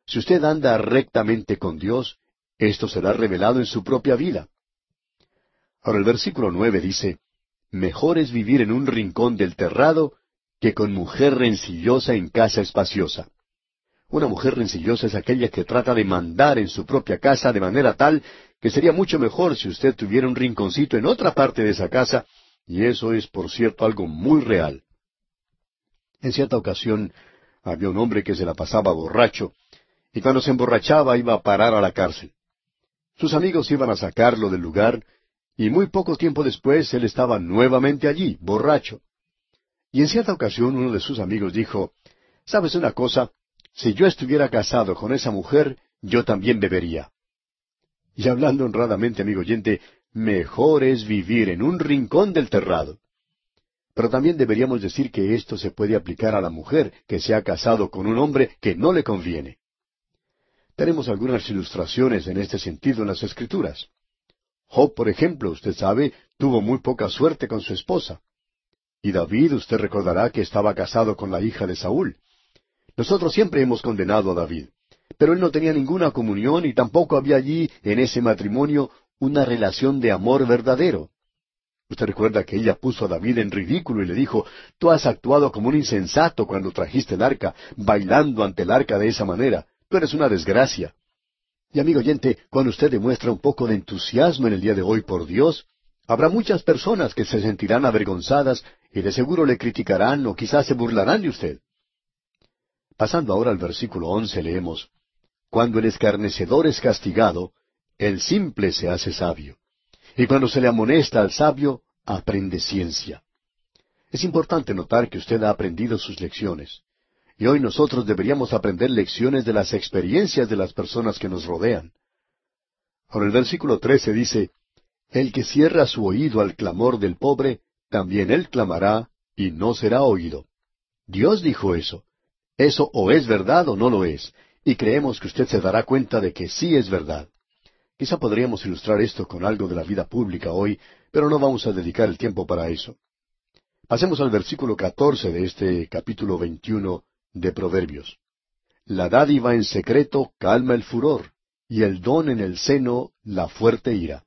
Si usted anda rectamente con Dios, esto será revelado en su propia vida. Ahora el versículo nueve dice, Mejor es vivir en un rincón del terrado que con mujer rencillosa en casa espaciosa. Una mujer rencillosa es aquella que trata de mandar en su propia casa de manera tal que sería mucho mejor si usted tuviera un rinconcito en otra parte de esa casa, y eso es, por cierto, algo muy real. En cierta ocasión había un hombre que se la pasaba borracho, y cuando se emborrachaba iba a parar a la cárcel. Sus amigos iban a sacarlo del lugar, y muy poco tiempo después él estaba nuevamente allí, borracho. Y en cierta ocasión uno de sus amigos dijo, ¿Sabes una cosa? Si yo estuviera casado con esa mujer, yo también bebería. Y hablando honradamente, amigo oyente, mejor es vivir en un rincón del terrado. Pero también deberíamos decir que esto se puede aplicar a la mujer que se ha casado con un hombre que no le conviene. Tenemos algunas ilustraciones en este sentido en las Escrituras. Job, por ejemplo, usted sabe, tuvo muy poca suerte con su esposa. Y David, usted recordará que estaba casado con la hija de Saúl. Nosotros siempre hemos condenado a David, pero él no tenía ninguna comunión y tampoco había allí, en ese matrimonio, una relación de amor verdadero. Usted recuerda que ella puso a David en ridículo y le dijo, Tú has actuado como un insensato cuando trajiste el arca, bailando ante el arca de esa manera. Tú eres una desgracia. Y amigo oyente, cuando usted demuestra un poco de entusiasmo en el día de hoy por Dios, habrá muchas personas que se sentirán avergonzadas y de seguro le criticarán o quizás se burlarán de usted. Pasando ahora al versículo once leemos, Cuando el escarnecedor es castigado, el simple se hace sabio. Y cuando se le amonesta al sabio, aprende ciencia. Es importante notar que usted ha aprendido sus lecciones. Y hoy nosotros deberíamos aprender lecciones de las experiencias de las personas que nos rodean. Ahora el versículo trece dice, El que cierra su oído al clamor del pobre, también él clamará y no será oído. Dios dijo eso. Eso o es verdad o no lo es, y creemos que usted se dará cuenta de que sí es verdad. Quizá podríamos ilustrar esto con algo de la vida pública hoy, pero no vamos a dedicar el tiempo para eso. Pasemos al versículo catorce de este capítulo veintiuno de Proverbios. La dádiva en secreto calma el furor, y el don en el seno la fuerte ira.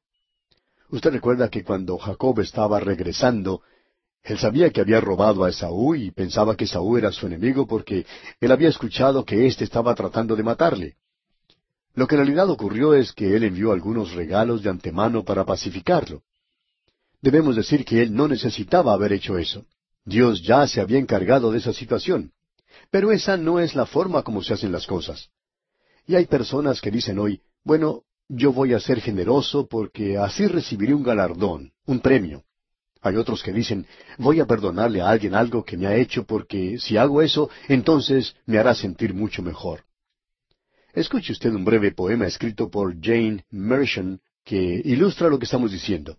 Usted recuerda que cuando Jacob estaba regresando, él sabía que había robado a Esaú y pensaba que Esaú era su enemigo porque él había escuchado que éste estaba tratando de matarle. Lo que en realidad ocurrió es que él envió algunos regalos de antemano para pacificarlo. Debemos decir que él no necesitaba haber hecho eso. Dios ya se había encargado de esa situación. Pero esa no es la forma como se hacen las cosas. Y hay personas que dicen hoy, bueno, yo voy a ser generoso porque así recibiré un galardón, un premio. Hay otros que dicen, voy a perdonarle a alguien algo que me ha hecho porque si hago eso, entonces me hará sentir mucho mejor. Escuche usted un breve poema escrito por Jane Mershon que ilustra lo que estamos diciendo.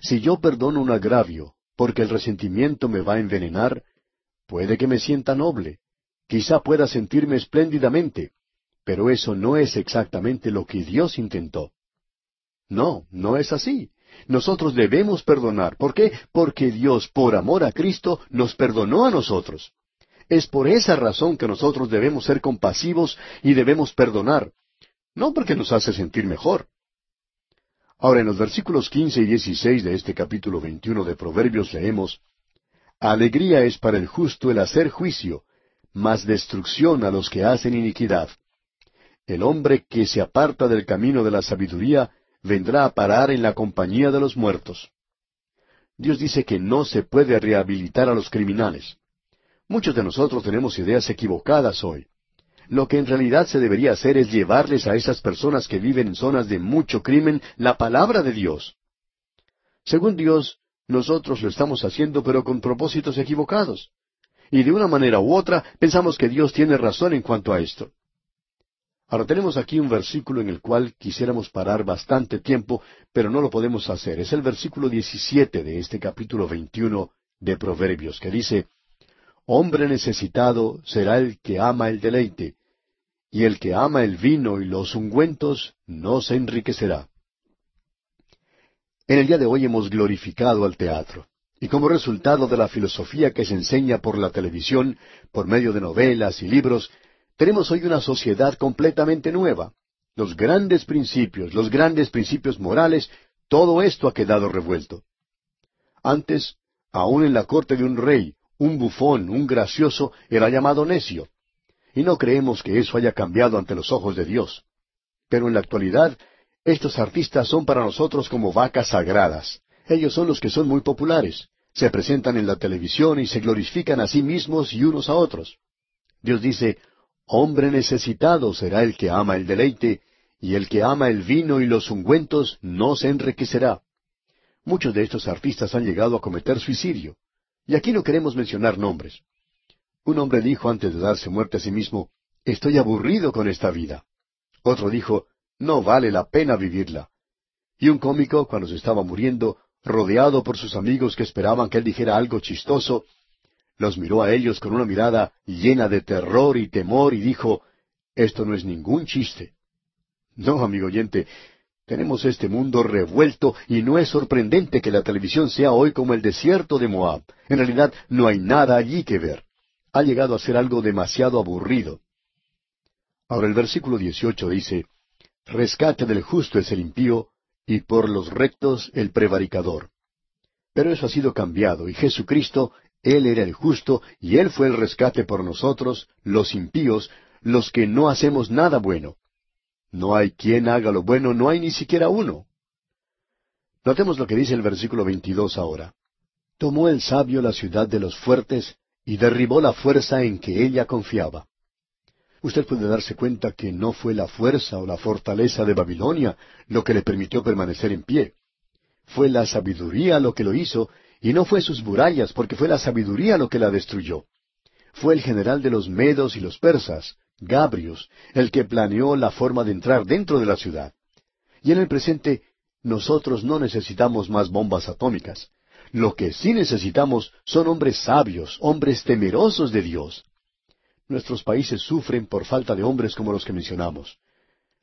Si yo perdono un agravio porque el resentimiento me va a envenenar, puede que me sienta noble, quizá pueda sentirme espléndidamente, pero eso no es exactamente lo que Dios intentó. No, no es así. Nosotros debemos perdonar. ¿Por qué? Porque Dios, por amor a Cristo, nos perdonó a nosotros. Es por esa razón que nosotros debemos ser compasivos y debemos perdonar, no porque nos hace sentir mejor. Ahora, en los versículos quince y dieciséis de este capítulo veintiuno de Proverbios leemos Alegría es para el justo el hacer juicio, mas destrucción a los que hacen iniquidad. El hombre que se aparta del camino de la sabiduría vendrá a parar en la compañía de los muertos. Dios dice que no se puede rehabilitar a los criminales. Muchos de nosotros tenemos ideas equivocadas hoy. Lo que en realidad se debería hacer es llevarles a esas personas que viven en zonas de mucho crimen la palabra de Dios. Según Dios, nosotros lo estamos haciendo pero con propósitos equivocados. Y de una manera u otra pensamos que Dios tiene razón en cuanto a esto. Ahora tenemos aquí un versículo en el cual quisiéramos parar bastante tiempo, pero no lo podemos hacer. Es el versículo 17 de este capítulo 21 de Proverbios, que dice, Hombre necesitado será el que ama el deleite, y el que ama el vino y los ungüentos no se enriquecerá. En el día de hoy hemos glorificado al teatro. Y como resultado de la filosofía que se enseña por la televisión, por medio de novelas y libros, tenemos hoy una sociedad completamente nueva. Los grandes principios, los grandes principios morales, todo esto ha quedado revuelto. Antes, aun en la corte de un rey, un bufón, un gracioso, era llamado necio. Y no creemos que eso haya cambiado ante los ojos de Dios. Pero en la actualidad, estos artistas son para nosotros como vacas sagradas. Ellos son los que son muy populares. Se presentan en la televisión y se glorifican a sí mismos y unos a otros. Dios dice, Hombre necesitado será el que ama el deleite, y el que ama el vino y los ungüentos no se enriquecerá. Muchos de estos artistas han llegado a cometer suicidio. Y aquí no queremos mencionar nombres. Un hombre dijo antes de darse muerte a sí mismo, Estoy aburrido con esta vida. Otro dijo, No vale la pena vivirla. Y un cómico, cuando se estaba muriendo, rodeado por sus amigos que esperaban que él dijera algo chistoso, los miró a ellos con una mirada llena de terror y temor y dijo, Esto no es ningún chiste. No, amigo oyente, tenemos este mundo revuelto y no es sorprendente que la televisión sea hoy como el desierto de Moab. En realidad no hay nada allí que ver. Ha llegado a ser algo demasiado aburrido. Ahora el versículo 18 dice, Rescate del justo es el impío, y por los rectos el prevaricador. Pero eso ha sido cambiado, y Jesucristo él era el justo y Él fue el rescate por nosotros, los impíos, los que no hacemos nada bueno. No hay quien haga lo bueno, no hay ni siquiera uno. Notemos lo que dice el versículo 22 ahora. Tomó el sabio la ciudad de los fuertes y derribó la fuerza en que ella confiaba. Usted puede darse cuenta que no fue la fuerza o la fortaleza de Babilonia lo que le permitió permanecer en pie. Fue la sabiduría lo que lo hizo y no fue sus murallas, porque fue la sabiduría lo que la destruyó. Fue el general de los medos y los persas, Gabrius, el que planeó la forma de entrar dentro de la ciudad. Y en el presente, nosotros no necesitamos más bombas atómicas. Lo que sí necesitamos son hombres sabios, hombres temerosos de Dios. Nuestros países sufren por falta de hombres como los que mencionamos.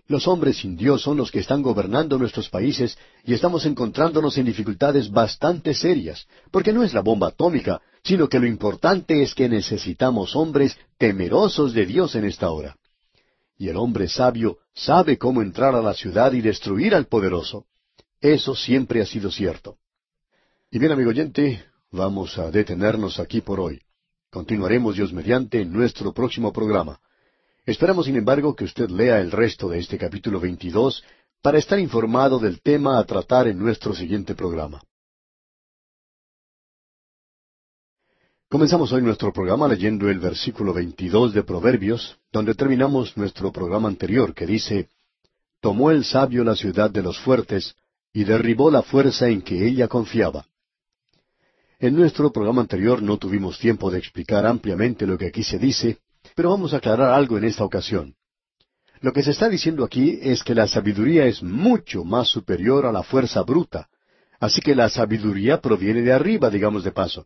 Los hombres sin Dios son los que están gobernando nuestros países y estamos encontrándonos en dificultades bastante serias, porque no es la bomba atómica, sino que lo importante es que necesitamos hombres temerosos de Dios en esta hora. Y el hombre sabio sabe cómo entrar a la ciudad y destruir al poderoso. Eso siempre ha sido cierto. Y bien, amigo oyente, vamos a detenernos aquí por hoy. Continuaremos Dios mediante en nuestro próximo programa. Esperamos, sin embargo, que usted lea el resto de este capítulo 22 para estar informado del tema a tratar en nuestro siguiente programa. Comenzamos hoy nuestro programa leyendo el versículo 22 de Proverbios, donde terminamos nuestro programa anterior, que dice, Tomó el sabio la ciudad de los fuertes, y derribó la fuerza en que ella confiaba. En nuestro programa anterior no tuvimos tiempo de explicar ampliamente lo que aquí se dice, pero vamos a aclarar algo en esta ocasión. Lo que se está diciendo aquí es que la sabiduría es mucho más superior a la fuerza bruta. Así que la sabiduría proviene de arriba, digamos de paso.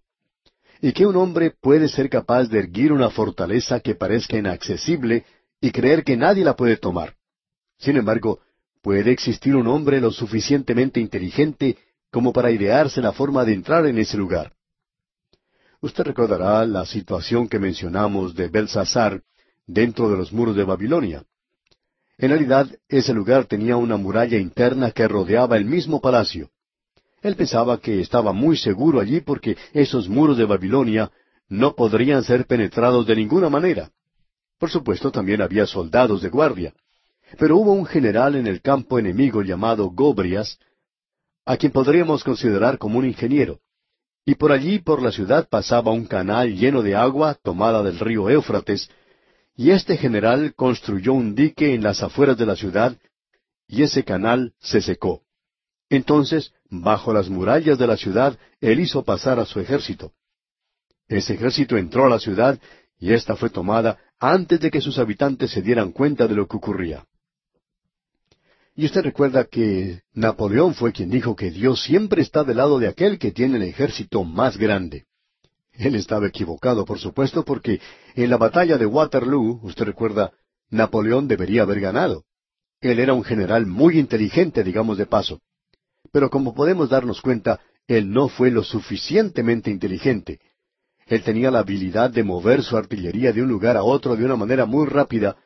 Y que un hombre puede ser capaz de erguir una fortaleza que parezca inaccesible y creer que nadie la puede tomar. Sin embargo, puede existir un hombre lo suficientemente inteligente como para idearse la forma de entrar en ese lugar. Usted recordará la situación que mencionamos de Belsasar dentro de los muros de Babilonia. En realidad, ese lugar tenía una muralla interna que rodeaba el mismo palacio. Él pensaba que estaba muy seguro allí porque esos muros de Babilonia no podrían ser penetrados de ninguna manera. Por supuesto, también había soldados de guardia. Pero hubo un general en el campo enemigo llamado Gobrias, a quien podríamos considerar como un ingeniero. Y por allí, por la ciudad, pasaba un canal lleno de agua tomada del río Éufrates, y este general construyó un dique en las afueras de la ciudad, y ese canal se secó. Entonces, bajo las murallas de la ciudad, él hizo pasar a su ejército. Ese ejército entró a la ciudad, y ésta fue tomada antes de que sus habitantes se dieran cuenta de lo que ocurría. Y usted recuerda que Napoleón fue quien dijo que Dios siempre está del lado de aquel que tiene el ejército más grande. Él estaba equivocado, por supuesto, porque en la batalla de Waterloo, usted recuerda, Napoleón debería haber ganado. Él era un general muy inteligente, digamos de paso. Pero como podemos darnos cuenta, él no fue lo suficientemente inteligente. Él tenía la habilidad de mover su artillería de un lugar a otro de una manera muy rápida,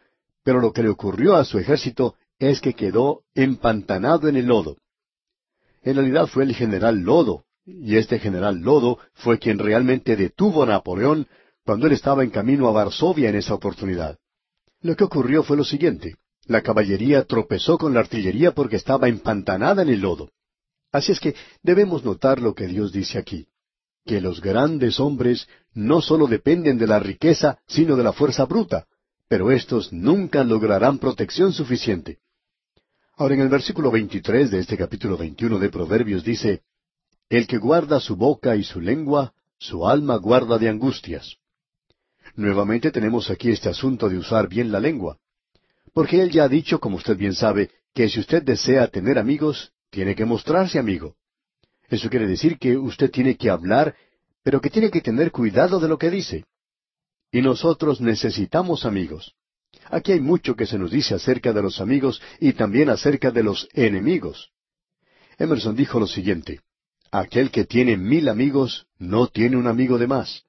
pero lo que le ocurrió a su ejército es que quedó empantanado en el lodo. En realidad fue el general Lodo, y este general Lodo fue quien realmente detuvo a Napoleón cuando él estaba en camino a Varsovia en esa oportunidad. Lo que ocurrió fue lo siguiente. La caballería tropezó con la artillería porque estaba empantanada en el lodo. Así es que debemos notar lo que Dios dice aquí, que los grandes hombres no sólo dependen de la riqueza, sino de la fuerza bruta, pero éstos nunca lograrán protección suficiente. Ahora en el versículo 23 de este capítulo 21 de Proverbios dice, El que guarda su boca y su lengua, su alma guarda de angustias. Nuevamente tenemos aquí este asunto de usar bien la lengua. Porque él ya ha dicho, como usted bien sabe, que si usted desea tener amigos, tiene que mostrarse amigo. Eso quiere decir que usted tiene que hablar, pero que tiene que tener cuidado de lo que dice. Y nosotros necesitamos amigos. Aquí hay mucho que se nos dice acerca de los amigos y también acerca de los enemigos. Emerson dijo lo siguiente, aquel que tiene mil amigos no tiene un amigo de más,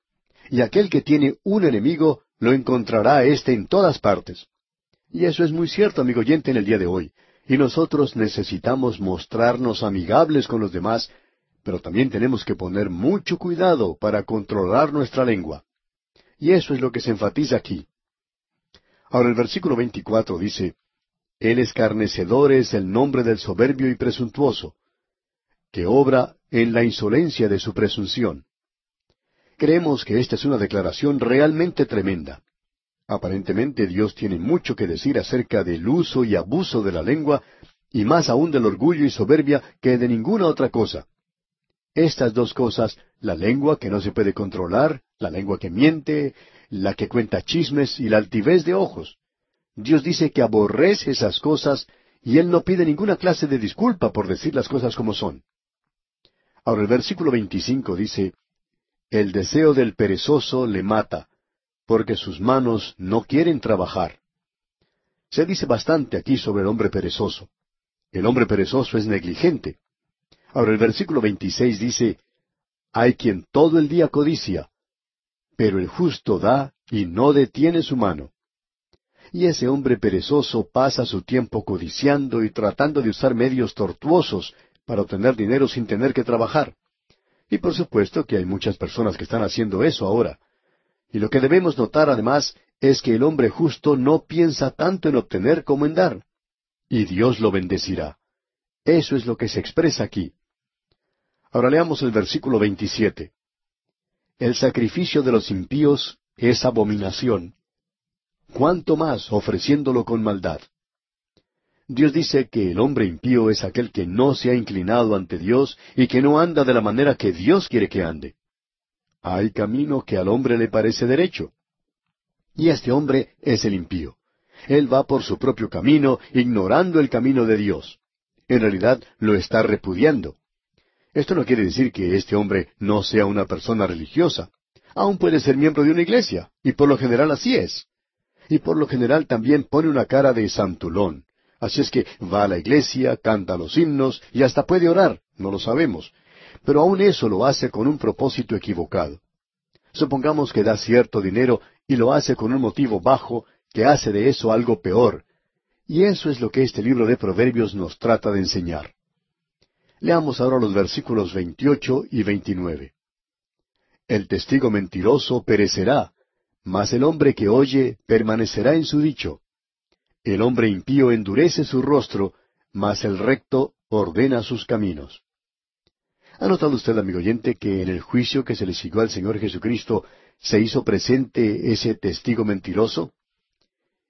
y aquel que tiene un enemigo lo encontrará éste en todas partes. Y eso es muy cierto, amigo oyente, en el día de hoy. Y nosotros necesitamos mostrarnos amigables con los demás, pero también tenemos que poner mucho cuidado para controlar nuestra lengua. Y eso es lo que se enfatiza aquí. Ahora el versículo 24 dice, El escarnecedor es el nombre del soberbio y presuntuoso, que obra en la insolencia de su presunción. Creemos que esta es una declaración realmente tremenda. Aparentemente Dios tiene mucho que decir acerca del uso y abuso de la lengua, y más aún del orgullo y soberbia que de ninguna otra cosa. Estas dos cosas, la lengua que no se puede controlar, la lengua que miente, la que cuenta chismes y la altivez de ojos. Dios dice que aborrece esas cosas y Él no pide ninguna clase de disculpa por decir las cosas como son. Ahora el versículo 25 dice, El deseo del perezoso le mata, porque sus manos no quieren trabajar. Se dice bastante aquí sobre el hombre perezoso. El hombre perezoso es negligente. Ahora el versículo 26 dice, Hay quien todo el día codicia, pero el justo da y no detiene su mano. Y ese hombre perezoso pasa su tiempo codiciando y tratando de usar medios tortuosos para obtener dinero sin tener que trabajar. Y por supuesto que hay muchas personas que están haciendo eso ahora. Y lo que debemos notar además es que el hombre justo no piensa tanto en obtener como en dar. Y Dios lo bendecirá. Eso es lo que se expresa aquí. Ahora leamos el versículo 27. El sacrificio de los impíos es abominación. ¿Cuánto más ofreciéndolo con maldad? Dios dice que el hombre impío es aquel que no se ha inclinado ante Dios y que no anda de la manera que Dios quiere que ande. Hay camino que al hombre le parece derecho. Y este hombre es el impío. Él va por su propio camino, ignorando el camino de Dios. En realidad lo está repudiando. Esto no quiere decir que este hombre no sea una persona religiosa. Aún puede ser miembro de una iglesia, y por lo general así es. Y por lo general también pone una cara de santulón. Así es que va a la iglesia, canta los himnos y hasta puede orar, no lo sabemos. Pero aún eso lo hace con un propósito equivocado. Supongamos que da cierto dinero y lo hace con un motivo bajo que hace de eso algo peor. Y eso es lo que este libro de Proverbios nos trata de enseñar. Leamos ahora los versículos 28 y 29. El testigo mentiroso perecerá, mas el hombre que oye permanecerá en su dicho. El hombre impío endurece su rostro, mas el recto ordena sus caminos. ¿Ha notado usted, amigo oyente, que en el juicio que se le siguió al Señor Jesucristo se hizo presente ese testigo mentiroso?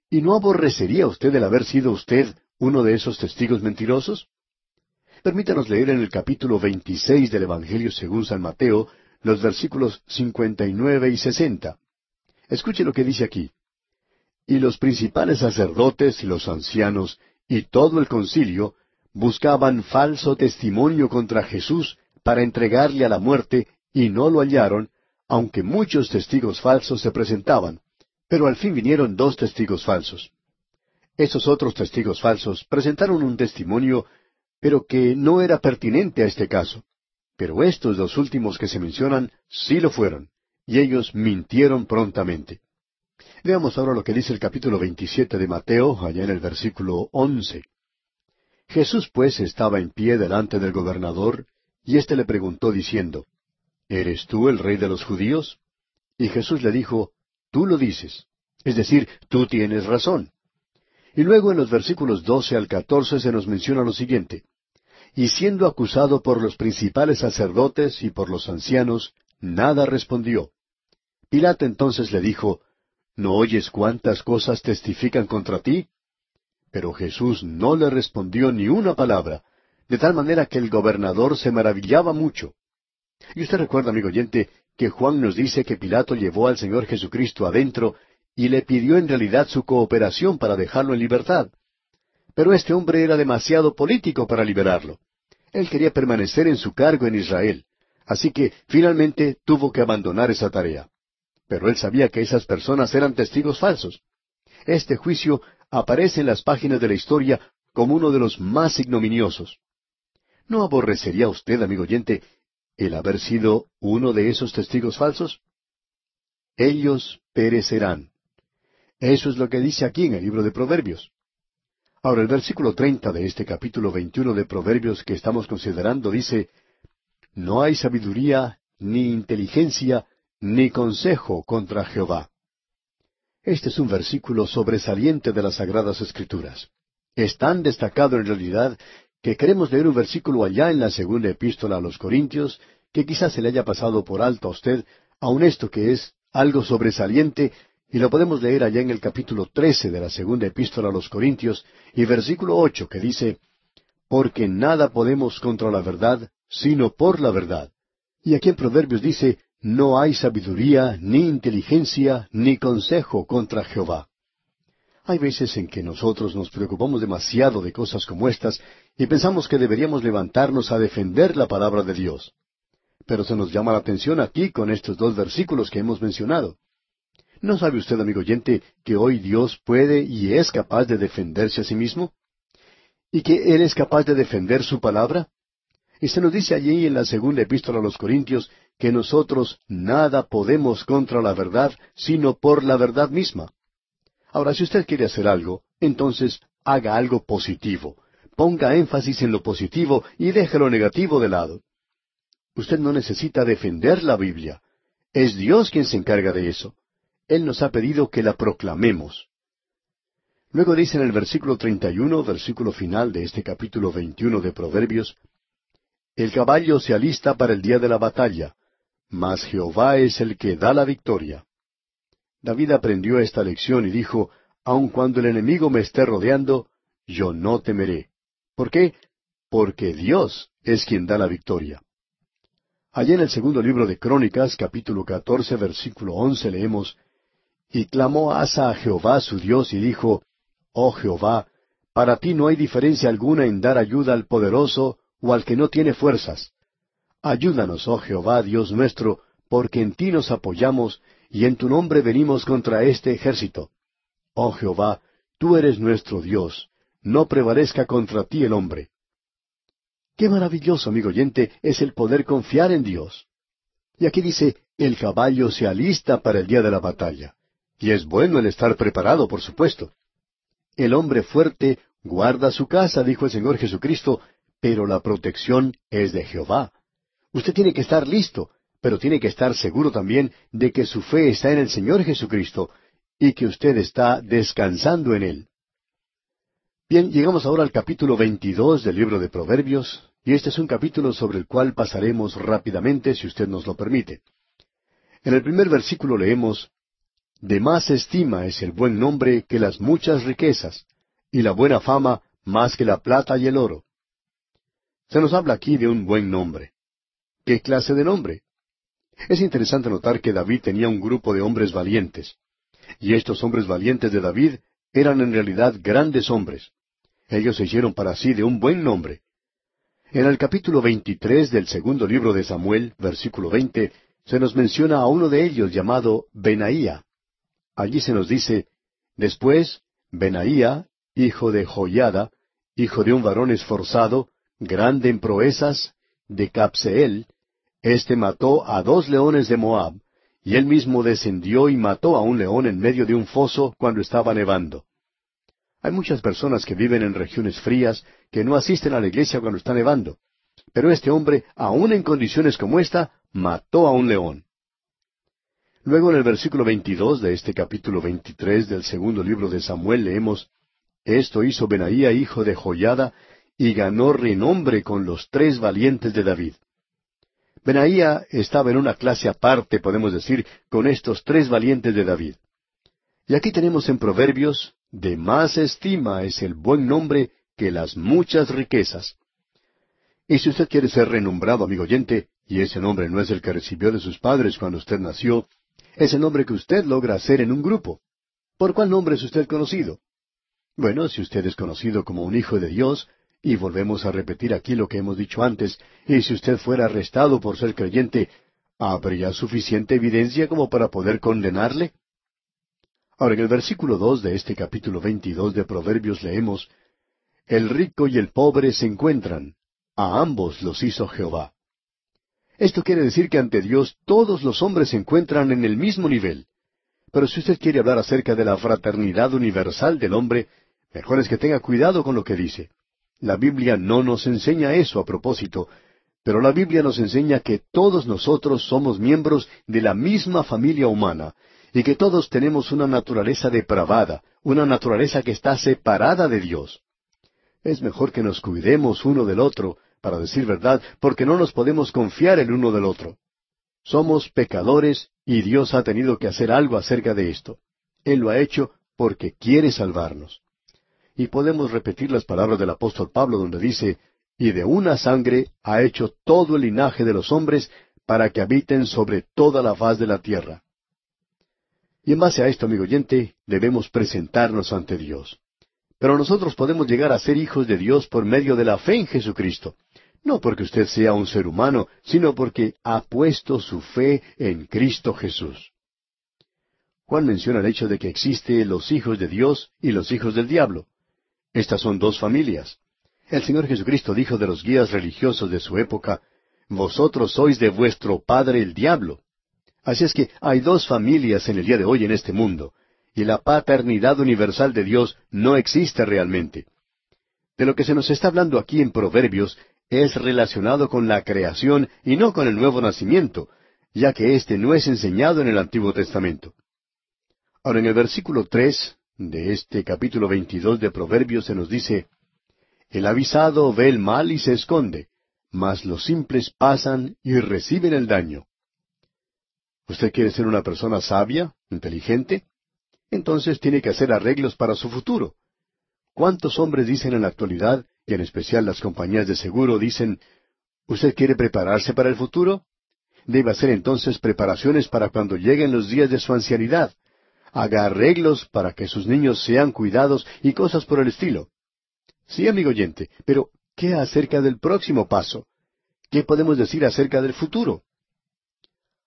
¿Y no aborrecería usted el haber sido usted uno de esos testigos mentirosos? Permítanos leer en el capítulo 26 del Evangelio según San Mateo los versículos 59 y 60. Escuche lo que dice aquí. Y los principales sacerdotes y los ancianos y todo el concilio buscaban falso testimonio contra Jesús para entregarle a la muerte y no lo hallaron, aunque muchos testigos falsos se presentaban. Pero al fin vinieron dos testigos falsos. Esos otros testigos falsos presentaron un testimonio pero que no era pertinente a este caso. Pero estos dos últimos que se mencionan sí lo fueron, y ellos mintieron prontamente. Veamos ahora lo que dice el capítulo 27 de Mateo, allá en el versículo 11. Jesús pues estaba en pie delante del gobernador, y éste le preguntó diciendo, ¿Eres tú el rey de los judíos? Y Jesús le dijo, Tú lo dices. Es decir, tú tienes razón. Y luego en los versículos doce al catorce se nos menciona lo siguiente. Y siendo acusado por los principales sacerdotes y por los ancianos, nada respondió. Pilato entonces le dijo, ¿No oyes cuántas cosas testifican contra ti? Pero Jesús no le respondió ni una palabra, de tal manera que el gobernador se maravillaba mucho. Y usted recuerda, amigo oyente, que Juan nos dice que Pilato llevó al Señor Jesucristo adentro y le pidió en realidad su cooperación para dejarlo en libertad. Pero este hombre era demasiado político para liberarlo. Él quería permanecer en su cargo en Israel. Así que finalmente tuvo que abandonar esa tarea. Pero él sabía que esas personas eran testigos falsos. Este juicio aparece en las páginas de la historia como uno de los más ignominiosos. ¿No aborrecería usted, amigo oyente, el haber sido uno de esos testigos falsos? Ellos perecerán. Eso es lo que dice aquí en el libro de Proverbios. Ahora, el versículo treinta de este capítulo veintiuno de Proverbios que estamos considerando dice, No hay sabiduría, ni inteligencia, ni consejo contra Jehová. Este es un versículo sobresaliente de las Sagradas Escrituras. Es tan destacado en realidad que queremos leer un versículo allá en la segunda epístola a los Corintios, que quizás se le haya pasado por alto a usted, aun esto que es algo sobresaliente y lo podemos leer allá en el capítulo trece de la segunda epístola a los Corintios y versículo ocho que dice, Porque nada podemos contra la verdad, sino por la verdad. Y aquí en Proverbios dice, No hay sabiduría, ni inteligencia, ni consejo contra Jehová. Hay veces en que nosotros nos preocupamos demasiado de cosas como estas y pensamos que deberíamos levantarnos a defender la palabra de Dios. Pero se nos llama la atención aquí con estos dos versículos que hemos mencionado. ¿No sabe usted, amigo oyente, que hoy Dios puede y es capaz de defenderse a sí mismo? ¿Y que Él es capaz de defender su palabra? Y se nos dice allí en la segunda epístola a los Corintios que nosotros nada podemos contra la verdad, sino por la verdad misma. Ahora, si usted quiere hacer algo, entonces haga algo positivo. Ponga énfasis en lo positivo y deje lo negativo de lado. Usted no necesita defender la Biblia. Es Dios quien se encarga de eso. Él nos ha pedido que la proclamemos. Luego dice en el versículo 31, versículo final de este capítulo 21 de Proverbios, El caballo se alista para el día de la batalla, mas Jehová es el que da la victoria. David aprendió esta lección y dijo, Aun cuando el enemigo me esté rodeando, yo no temeré. ¿Por qué? Porque Dios es quien da la victoria. Allá en el segundo libro de Crónicas, capítulo catorce, versículo once, leemos, y clamó Asa a Jehová su Dios y dijo, Oh Jehová, para ti no hay diferencia alguna en dar ayuda al poderoso o al que no tiene fuerzas. Ayúdanos, oh Jehová, Dios nuestro, porque en ti nos apoyamos y en tu nombre venimos contra este ejército. Oh Jehová, tú eres nuestro Dios, no prevalezca contra ti el hombre. Qué maravilloso, amigo oyente, es el poder confiar en Dios. Y aquí dice, el caballo se alista para el día de la batalla. Y es bueno el estar preparado, por supuesto. El hombre fuerte guarda su casa, dijo el Señor Jesucristo, pero la protección es de Jehová. Usted tiene que estar listo, pero tiene que estar seguro también de que su fe está en el Señor Jesucristo y que usted está descansando en Él. Bien, llegamos ahora al capítulo 22 del libro de Proverbios, y este es un capítulo sobre el cual pasaremos rápidamente si usted nos lo permite. En el primer versículo leemos, De más estima es el buen nombre que las muchas riquezas, y la buena fama más que la plata y el oro. Se nos habla aquí de un buen nombre. ¿Qué clase de nombre? Es interesante notar que David tenía un grupo de hombres valientes. Y estos hombres valientes de David eran en realidad grandes hombres. Ellos se hicieron para sí de un buen nombre. En el capítulo 23 del segundo libro de Samuel, versículo 20, se nos menciona a uno de ellos llamado Benaía. Allí se nos dice, Después, Benaía, hijo de Joyada, hijo de un varón esforzado, grande en proezas, de Capseel, éste mató a dos leones de Moab, y él mismo descendió y mató a un león en medio de un foso cuando estaba nevando. Hay muchas personas que viven en regiones frías que no asisten a la iglesia cuando está nevando. Pero este hombre, aun en condiciones como esta, mató a un león. Luego en el versículo 22 de este capítulo 23 del segundo libro de Samuel leemos, esto hizo Benaía hijo de Joyada, y ganó renombre con los tres valientes de David. Benaía estaba en una clase aparte, podemos decir, con estos tres valientes de David. Y aquí tenemos en Proverbios, de más estima es el buen nombre que las muchas riquezas. Y si usted quiere ser renombrado, amigo oyente, y ese nombre no es el que recibió de sus padres cuando usted nació, es el nombre que usted logra hacer en un grupo. ¿Por cuál nombre es usted conocido? Bueno, si usted es conocido como un hijo de Dios, y volvemos a repetir aquí lo que hemos dicho antes, y si usted fuera arrestado por ser creyente, ¿habría suficiente evidencia como para poder condenarle? Ahora, en el versículo dos de este capítulo veintidós de Proverbios leemos, El rico y el pobre se encuentran, a ambos los hizo Jehová. Esto quiere decir que ante Dios todos los hombres se encuentran en el mismo nivel. Pero si usted quiere hablar acerca de la fraternidad universal del hombre, Mejor es que tenga cuidado con lo que dice. La Biblia no nos enseña eso a propósito, pero la Biblia nos enseña que todos nosotros somos miembros de la misma familia humana y que todos tenemos una naturaleza depravada, una naturaleza que está separada de Dios. Es mejor que nos cuidemos uno del otro, para decir verdad, porque no nos podemos confiar el uno del otro. Somos pecadores y Dios ha tenido que hacer algo acerca de esto. Él lo ha hecho porque quiere salvarnos. Y podemos repetir las palabras del apóstol Pablo donde dice, y de una sangre ha hecho todo el linaje de los hombres para que habiten sobre toda la faz de la tierra. Y en base a esto, amigo oyente, debemos presentarnos ante Dios. Pero nosotros podemos llegar a ser hijos de Dios por medio de la fe en Jesucristo. No porque usted sea un ser humano, sino porque ha puesto su fe en Cristo Jesús. Juan menciona el hecho de que existe los hijos de Dios y los hijos del diablo. Estas son dos familias. El Señor Jesucristo dijo de los guías religiosos de su época, Vosotros sois de vuestro padre el diablo. Así es que hay dos familias en el día de hoy en este mundo, y la paternidad universal de Dios no existe realmente. De lo que se nos está hablando aquí en Proverbios es relacionado con la creación y no con el nuevo nacimiento, ya que éste no es enseñado en el Antiguo Testamento. Ahora en el versículo tres de este capítulo 22 de Proverbios se nos dice, El avisado ve el mal y se esconde, mas los simples pasan y reciben el daño. ¿Usted quiere ser una persona sabia, inteligente? Entonces tiene que hacer arreglos para su futuro. ¿Cuántos hombres dicen en la actualidad, y en especial las compañías de seguro, dicen, ¿usted quiere prepararse para el futuro? Debe hacer entonces preparaciones para cuando lleguen los días de su ancianidad haga arreglos para que sus niños sean cuidados y cosas por el estilo. Sí, amigo oyente, pero ¿qué acerca del próximo paso? ¿Qué podemos decir acerca del futuro?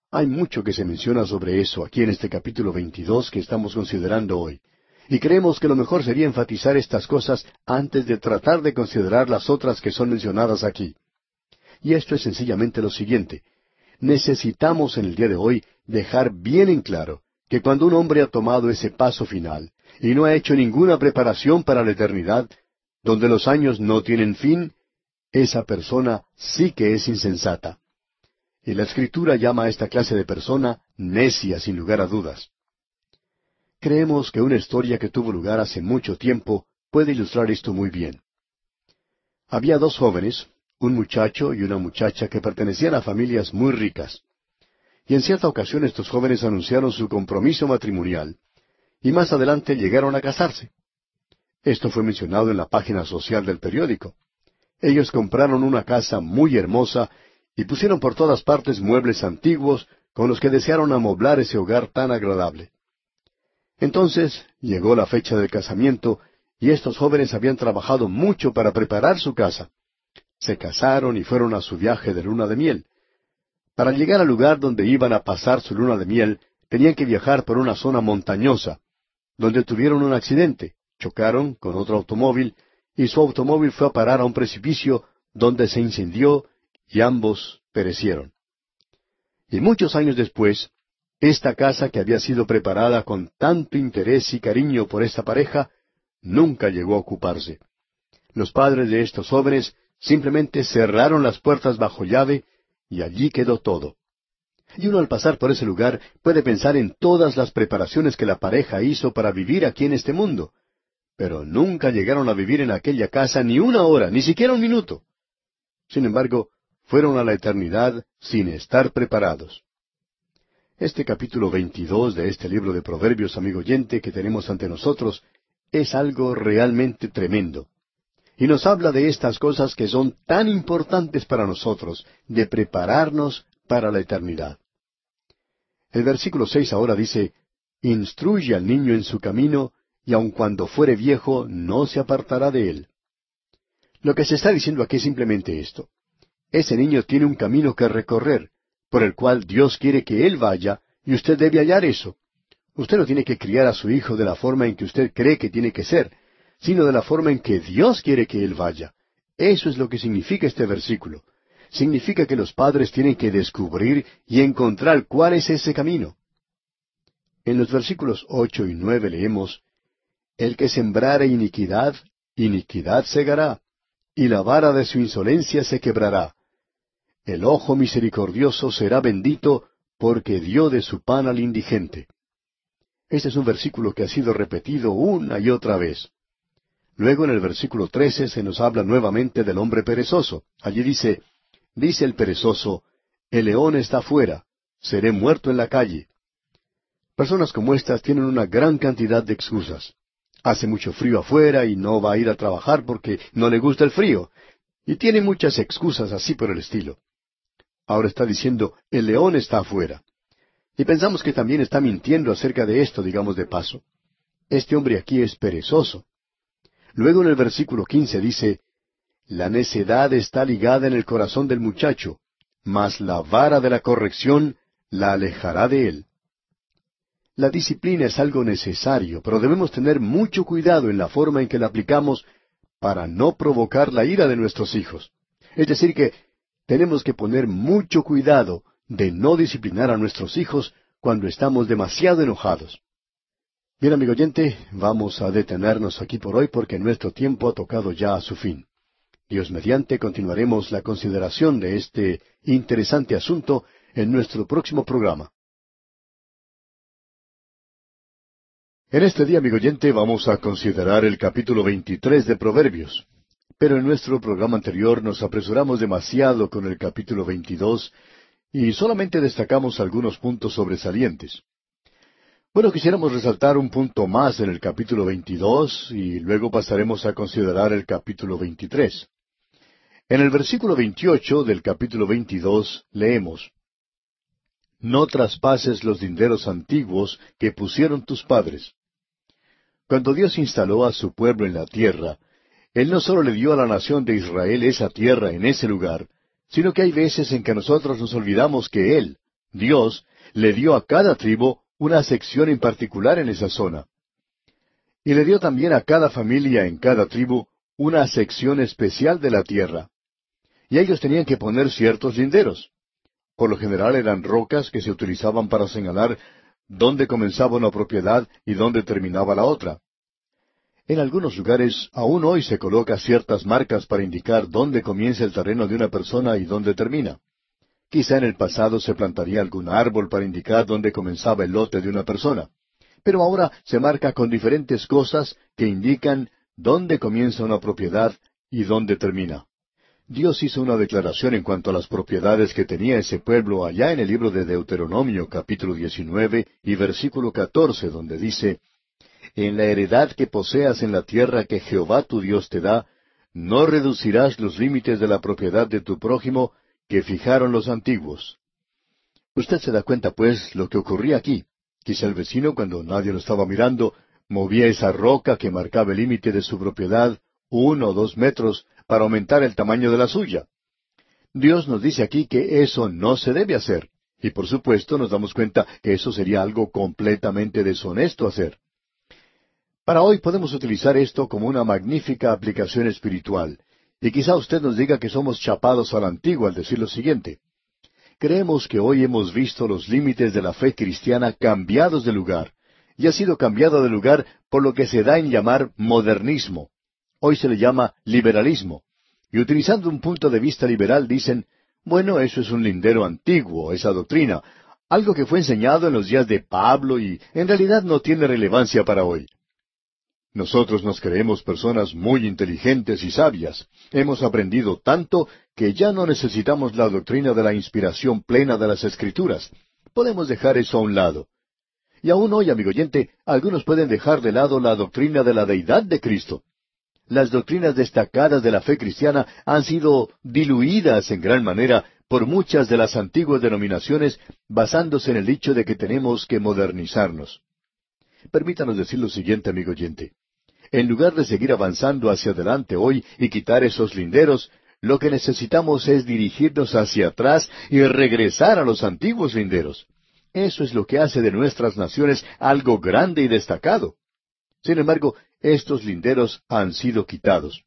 Hay mucho que se menciona sobre eso aquí en este capítulo 22 que estamos considerando hoy. Y creemos que lo mejor sería enfatizar estas cosas antes de tratar de considerar las otras que son mencionadas aquí. Y esto es sencillamente lo siguiente. necesitamos en el día de hoy dejar bien en claro que cuando un hombre ha tomado ese paso final y no ha hecho ninguna preparación para la eternidad, donde los años no tienen fin, esa persona sí que es insensata. Y la Escritura llama a esta clase de persona necia sin lugar a dudas. Creemos que una historia que tuvo lugar hace mucho tiempo puede ilustrar esto muy bien. Había dos jóvenes, un muchacho y una muchacha que pertenecían a familias muy ricas. Y en cierta ocasión estos jóvenes anunciaron su compromiso matrimonial, y más adelante llegaron a casarse. Esto fue mencionado en la página social del periódico. Ellos compraron una casa muy hermosa y pusieron por todas partes muebles antiguos con los que desearon amoblar ese hogar tan agradable. Entonces llegó la fecha del casamiento y estos jóvenes habían trabajado mucho para preparar su casa. Se casaron y fueron a su viaje de luna de miel. Para llegar al lugar donde iban a pasar su luna de miel, tenían que viajar por una zona montañosa, donde tuvieron un accidente, chocaron con otro automóvil, y su automóvil fue a parar a un precipicio donde se incendió y ambos perecieron. Y muchos años después, esta casa que había sido preparada con tanto interés y cariño por esta pareja, nunca llegó a ocuparse. Los padres de estos jóvenes simplemente cerraron las puertas bajo llave y allí quedó todo. Y uno al pasar por ese lugar puede pensar en todas las preparaciones que la pareja hizo para vivir aquí en este mundo. Pero nunca llegaron a vivir en aquella casa ni una hora, ni siquiera un minuto. Sin embargo, fueron a la eternidad sin estar preparados. Este capítulo 22 de este libro de Proverbios, amigo oyente, que tenemos ante nosotros, es algo realmente tremendo. Y nos habla de estas cosas que son tan importantes para nosotros, de prepararnos para la eternidad. El versículo seis ahora dice, Instruye al niño en su camino, y aun cuando fuere viejo, no se apartará de él. Lo que se está diciendo aquí es simplemente esto. Ese niño tiene un camino que recorrer, por el cual Dios quiere que él vaya, y usted debe hallar eso. Usted no tiene que criar a su hijo de la forma en que usted cree que tiene que ser, sino de la forma en que Dios quiere que él vaya. Eso es lo que significa este versículo. Significa que los padres tienen que descubrir y encontrar cuál es ese camino. En los versículos ocho y nueve leemos El que sembrare iniquidad, iniquidad segará, y la vara de su insolencia se quebrará. El ojo misericordioso será bendito, porque dio de su pan al indigente. Este es un versículo que ha sido repetido una y otra vez. Luego en el versículo trece se nos habla nuevamente del hombre perezoso. Allí dice, dice el perezoso, el león está fuera, seré muerto en la calle. Personas como estas tienen una gran cantidad de excusas. Hace mucho frío afuera y no va a ir a trabajar porque no le gusta el frío. Y tiene muchas excusas así por el estilo. Ahora está diciendo, el león está afuera. Y pensamos que también está mintiendo acerca de esto, digamos de paso. Este hombre aquí es perezoso. Luego en el versículo quince dice, La necedad está ligada en el corazón del muchacho, mas la vara de la corrección la alejará de él. La disciplina es algo necesario, pero debemos tener mucho cuidado en la forma en que la aplicamos para no provocar la ira de nuestros hijos. Es decir, que tenemos que poner mucho cuidado de no disciplinar a nuestros hijos cuando estamos demasiado enojados. Bien, amigo oyente, vamos a detenernos aquí por hoy porque nuestro tiempo ha tocado ya a su fin. Dios mediante continuaremos la consideración de este interesante asunto en nuestro próximo programa. En este día, amigo oyente, vamos a considerar el capítulo 23 de Proverbios. Pero en nuestro programa anterior nos apresuramos demasiado con el capítulo 22 y solamente destacamos algunos puntos sobresalientes. Bueno, quisiéramos resaltar un punto más en el capítulo 22 y luego pasaremos a considerar el capítulo 23. En el versículo 28 del capítulo 22 leemos, No traspases los dinderos antiguos que pusieron tus padres. Cuando Dios instaló a su pueblo en la tierra, Él no solo le dio a la nación de Israel esa tierra en ese lugar, sino que hay veces en que nosotros nos olvidamos que Él, Dios, le dio a cada tribu una sección en particular en esa zona. Y le dio también a cada familia en cada tribu una sección especial de la tierra. Y ellos tenían que poner ciertos linderos. Por lo general eran rocas que se utilizaban para señalar dónde comenzaba una propiedad y dónde terminaba la otra. En algunos lugares aún hoy se coloca ciertas marcas para indicar dónde comienza el terreno de una persona y dónde termina. Quizá en el pasado se plantaría algún árbol para indicar dónde comenzaba el lote de una persona. Pero ahora se marca con diferentes cosas que indican dónde comienza una propiedad y dónde termina. Dios hizo una declaración en cuanto a las propiedades que tenía ese pueblo allá en el libro de Deuteronomio capítulo 19 y versículo 14, donde dice, En la heredad que poseas en la tierra que Jehová tu Dios te da, no reducirás los límites de la propiedad de tu prójimo que fijaron los antiguos. Usted se da cuenta, pues, lo que ocurría aquí. Quizá el vecino, cuando nadie lo estaba mirando, movía esa roca que marcaba el límite de su propiedad uno o dos metros para aumentar el tamaño de la suya. Dios nos dice aquí que eso no se debe hacer, y por supuesto nos damos cuenta que eso sería algo completamente deshonesto hacer. Para hoy podemos utilizar esto como una magnífica aplicación espiritual, y quizá usted nos diga que somos chapados a la antigua al decir lo siguiente. Creemos que hoy hemos visto los límites de la fe cristiana cambiados de lugar, y ha sido cambiado de lugar por lo que se da en llamar modernismo. Hoy se le llama liberalismo. Y utilizando un punto de vista liberal dicen, bueno, eso es un lindero antiguo, esa doctrina, algo que fue enseñado en los días de Pablo y en realidad no tiene relevancia para hoy. Nosotros nos creemos personas muy inteligentes y sabias. Hemos aprendido tanto que ya no necesitamos la doctrina de la inspiración plena de las Escrituras. Podemos dejar eso a un lado. Y aún hoy, amigo oyente, algunos pueden dejar de lado la doctrina de la deidad de Cristo las doctrinas destacadas de la fe cristiana han sido diluidas en gran manera por muchas de las antiguas denominaciones basándose en el dicho de que tenemos que modernizarnos. Permítanos decir lo siguiente, amigo oyente. En lugar de seguir avanzando hacia adelante hoy y quitar esos linderos, lo que necesitamos es dirigirnos hacia atrás y regresar a los antiguos linderos. Eso es lo que hace de nuestras naciones algo grande y destacado. Sin embargo, estos linderos han sido quitados.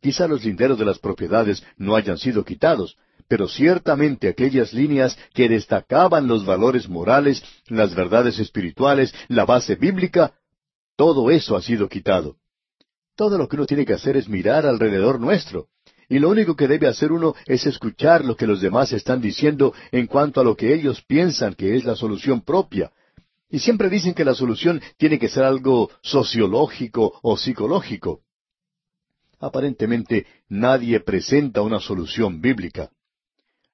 Quizá los linderos de las propiedades no hayan sido quitados, pero ciertamente aquellas líneas que destacaban los valores morales, las verdades espirituales, la base bíblica, todo eso ha sido quitado. Todo lo que uno tiene que hacer es mirar alrededor nuestro. Y lo único que debe hacer uno es escuchar lo que los demás están diciendo en cuanto a lo que ellos piensan que es la solución propia, y siempre dicen que la solución tiene que ser algo sociológico o psicológico. Aparentemente nadie presenta una solución bíblica.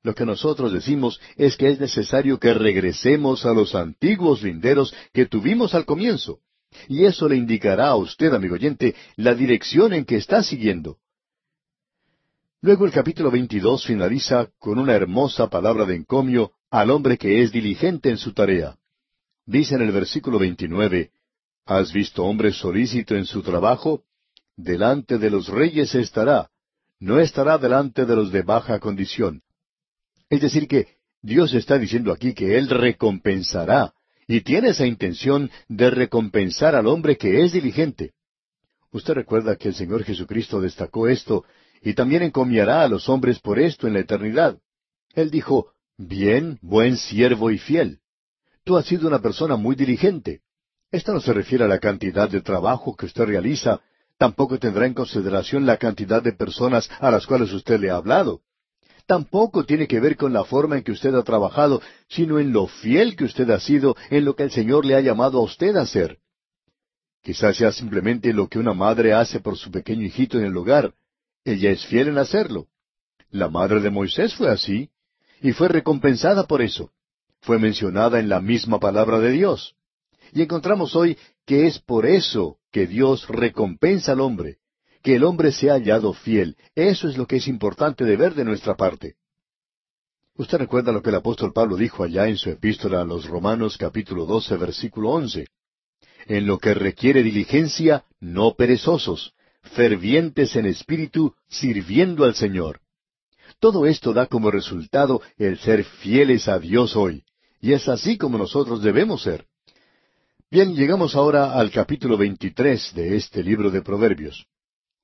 Lo que nosotros decimos es que es necesario que regresemos a los antiguos linderos que tuvimos al comienzo. Y eso le indicará a usted, amigo oyente, la dirección en que está siguiendo. Luego el capítulo 22 finaliza con una hermosa palabra de encomio al hombre que es diligente en su tarea. Dice en el versículo 29, ¿Has visto hombre solícito en su trabajo? Delante de los reyes estará, no estará delante de los de baja condición. Es decir, que Dios está diciendo aquí que Él recompensará, y tiene esa intención de recompensar al hombre que es diligente. Usted recuerda que el Señor Jesucristo destacó esto, y también encomiará a los hombres por esto en la eternidad. Él dijo, Bien, buen siervo y fiel. Tú has sido una persona muy diligente. Esto no se refiere a la cantidad de trabajo que usted realiza, tampoco tendrá en consideración la cantidad de personas a las cuales usted le ha hablado. Tampoco tiene que ver con la forma en que usted ha trabajado, sino en lo fiel que usted ha sido en lo que el Señor le ha llamado a usted a hacer. Quizás sea simplemente lo que una madre hace por su pequeño hijito en el hogar. Ella es fiel en hacerlo. La madre de Moisés fue así, y fue recompensada por eso fue mencionada en la misma palabra de Dios. Y encontramos hoy que es por eso que Dios recompensa al hombre, que el hombre se ha hallado fiel. Eso es lo que es importante de ver de nuestra parte. Usted recuerda lo que el apóstol Pablo dijo allá en su epístola a los Romanos capítulo 12 versículo 11. En lo que requiere diligencia, no perezosos, fervientes en espíritu, sirviendo al Señor. Todo esto da como resultado el ser fieles a Dios hoy, y es así como nosotros debemos ser. Bien, llegamos ahora al capítulo 23 de este libro de Proverbios.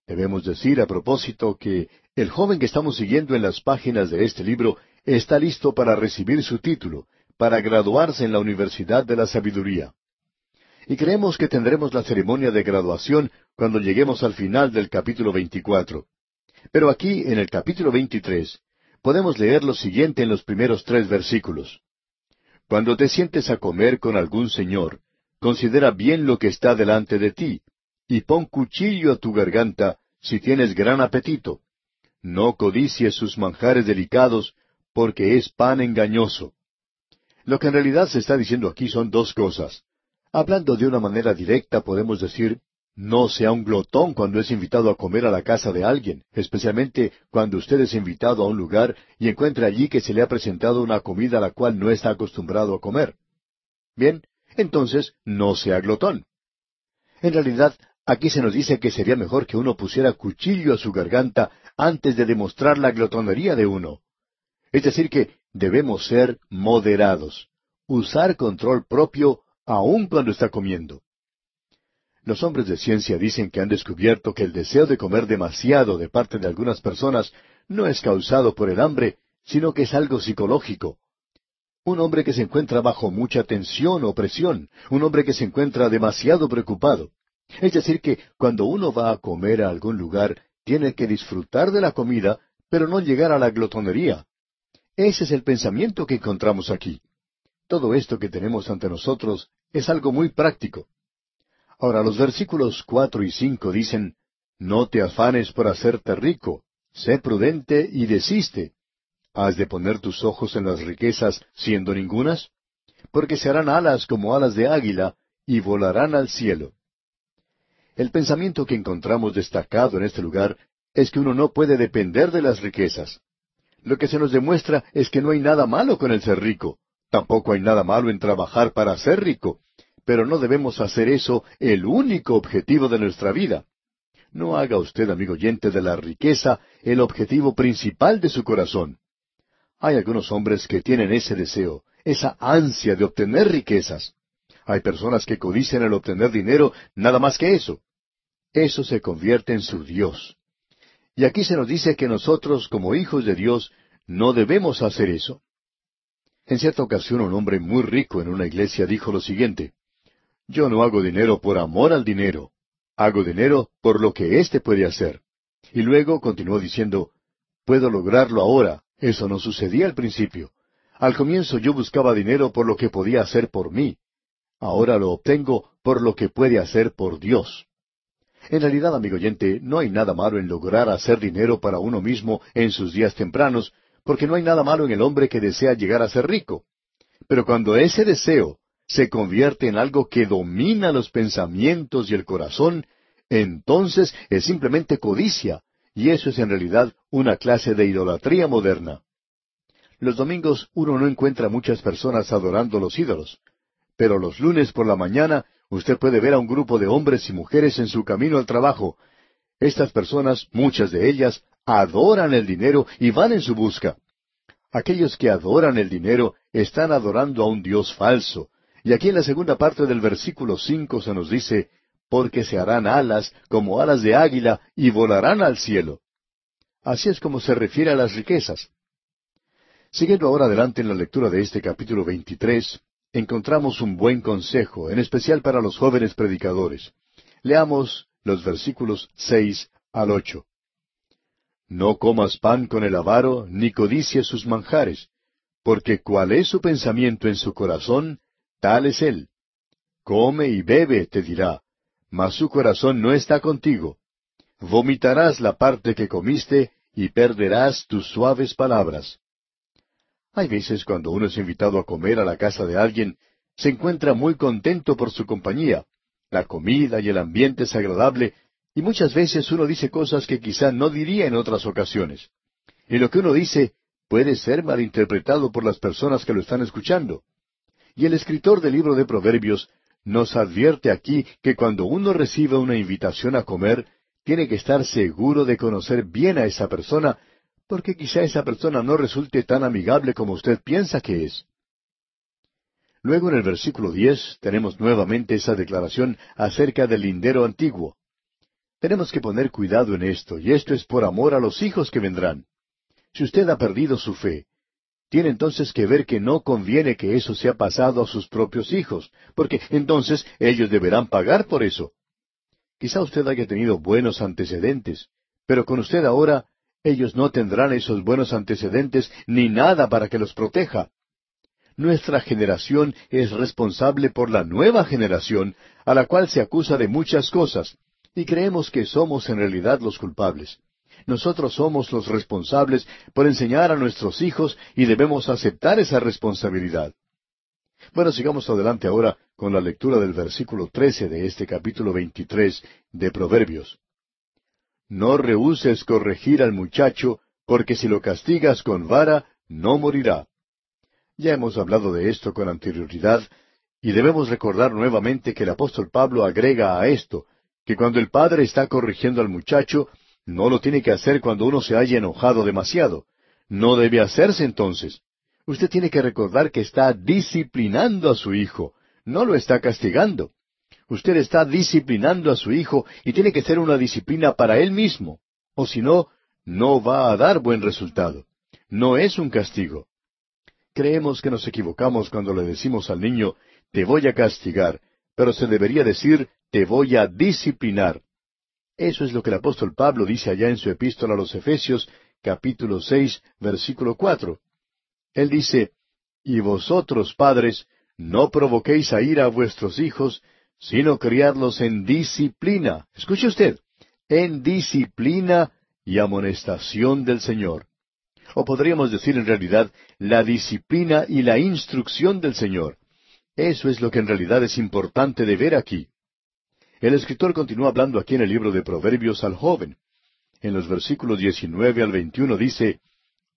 Debemos decir a propósito que el joven que estamos siguiendo en las páginas de este libro está listo para recibir su título, para graduarse en la Universidad de la Sabiduría. Y creemos que tendremos la ceremonia de graduación cuando lleguemos al final del capítulo 24. Pero aquí, en el capítulo 23, podemos leer lo siguiente en los primeros tres versículos. Cuando te sientes a comer con algún señor, considera bien lo que está delante de ti, y pon cuchillo a tu garganta si tienes gran apetito. No codicies sus manjares delicados, porque es pan engañoso. Lo que en realidad se está diciendo aquí son dos cosas. Hablando de una manera directa, podemos decir, no sea un glotón cuando es invitado a comer a la casa de alguien, especialmente cuando usted es invitado a un lugar y encuentra allí que se le ha presentado una comida a la cual no está acostumbrado a comer. Bien, entonces no sea glotón. En realidad, aquí se nos dice que sería mejor que uno pusiera cuchillo a su garganta antes de demostrar la glotonería de uno. Es decir, que debemos ser moderados, usar control propio aun cuando está comiendo. Los hombres de ciencia dicen que han descubierto que el deseo de comer demasiado de parte de algunas personas no es causado por el hambre, sino que es algo psicológico. Un hombre que se encuentra bajo mucha tensión o presión, un hombre que se encuentra demasiado preocupado. Es decir, que cuando uno va a comer a algún lugar, tiene que disfrutar de la comida, pero no llegar a la glotonería. Ese es el pensamiento que encontramos aquí. Todo esto que tenemos ante nosotros es algo muy práctico. Ahora, los versículos cuatro y cinco dicen, No te afanes por hacerte rico, sé prudente y desiste. ¿Has de poner tus ojos en las riquezas siendo ningunas? Porque se harán alas como alas de águila y volarán al cielo. El pensamiento que encontramos destacado en este lugar es que uno no puede depender de las riquezas. Lo que se nos demuestra es que no hay nada malo con el ser rico, tampoco hay nada malo en trabajar para ser rico, pero no debemos hacer eso el único objetivo de nuestra vida. No haga usted, amigo oyente, de la riqueza el objetivo principal de su corazón. Hay algunos hombres que tienen ese deseo, esa ansia de obtener riquezas. Hay personas que codician el obtener dinero nada más que eso. Eso se convierte en su Dios. Y aquí se nos dice que nosotros, como hijos de Dios, no debemos hacer eso. En cierta ocasión un hombre muy rico en una iglesia dijo lo siguiente, yo no hago dinero por amor al dinero. Hago dinero por lo que éste puede hacer. Y luego continuó diciendo, puedo lograrlo ahora. Eso no sucedía al principio. Al comienzo yo buscaba dinero por lo que podía hacer por mí. Ahora lo obtengo por lo que puede hacer por Dios. En realidad, amigo oyente, no hay nada malo en lograr hacer dinero para uno mismo en sus días tempranos, porque no hay nada malo en el hombre que desea llegar a ser rico. Pero cuando ese deseo se convierte en algo que domina los pensamientos y el corazón, entonces es simplemente codicia, y eso es en realidad una clase de idolatría moderna. Los domingos uno no encuentra muchas personas adorando los ídolos, pero los lunes por la mañana usted puede ver a un grupo de hombres y mujeres en su camino al trabajo. Estas personas, muchas de ellas, adoran el dinero y van en su busca. Aquellos que adoran el dinero están adorando a un Dios falso, y aquí en la segunda parte del versículo cinco se nos dice, porque se harán alas como alas de águila y volarán al cielo. Así es como se refiere a las riquezas. Siguiendo ahora adelante en la lectura de este capítulo 23, encontramos un buen consejo, en especial para los jóvenes predicadores. Leamos los versículos seis al ocho. No comas pan con el avaro, ni codicies sus manjares, porque cual es su pensamiento en su corazón, tal es él. Come y bebe, te dirá, mas su corazón no está contigo. Vomitarás la parte que comiste y perderás tus suaves palabras. Hay veces cuando uno es invitado a comer a la casa de alguien, se encuentra muy contento por su compañía. La comida y el ambiente es agradable, y muchas veces uno dice cosas que quizá no diría en otras ocasiones. Y lo que uno dice puede ser malinterpretado por las personas que lo están escuchando. Y el escritor del libro de Proverbios nos advierte aquí que cuando uno recibe una invitación a comer, tiene que estar seguro de conocer bien a esa persona, porque quizá esa persona no resulte tan amigable como usted piensa que es. Luego en el versículo diez tenemos nuevamente esa declaración acerca del lindero antiguo. Tenemos que poner cuidado en esto, y esto es por amor a los hijos que vendrán. Si usted ha perdido su fe, tiene entonces que ver que no conviene que eso sea pasado a sus propios hijos, porque entonces ellos deberán pagar por eso. Quizá usted haya tenido buenos antecedentes, pero con usted ahora ellos no tendrán esos buenos antecedentes ni nada para que los proteja. Nuestra generación es responsable por la nueva generación, a la cual se acusa de muchas cosas, y creemos que somos en realidad los culpables. Nosotros somos los responsables por enseñar a nuestros hijos y debemos aceptar esa responsabilidad. Bueno, sigamos adelante ahora con la lectura del versículo trece de este capítulo veintitrés de Proverbios. No rehuses corregir al muchacho, porque si lo castigas con vara, no morirá. Ya hemos hablado de esto con anterioridad, y debemos recordar nuevamente que el apóstol Pablo agrega a esto, que cuando el padre está corrigiendo al muchacho, no lo tiene que hacer cuando uno se haya enojado demasiado. No debe hacerse entonces. Usted tiene que recordar que está disciplinando a su hijo, no lo está castigando. Usted está disciplinando a su hijo y tiene que ser una disciplina para él mismo, o si no, no va a dar buen resultado. No es un castigo. Creemos que nos equivocamos cuando le decimos al niño, te voy a castigar, pero se debería decir, te voy a disciplinar. Eso es lo que el apóstol Pablo dice allá en su epístola a los Efesios, capítulo seis, versículo cuatro. Él dice, Y vosotros, padres, no provoquéis a ira a vuestros hijos, sino criadlos en disciplina. Escuche usted, en disciplina y amonestación del Señor. O podríamos decir en realidad, la disciplina y la instrucción del Señor. Eso es lo que en realidad es importante de ver aquí. El escritor continúa hablando aquí en el libro de Proverbios al joven. En los versículos 19 al 21 dice,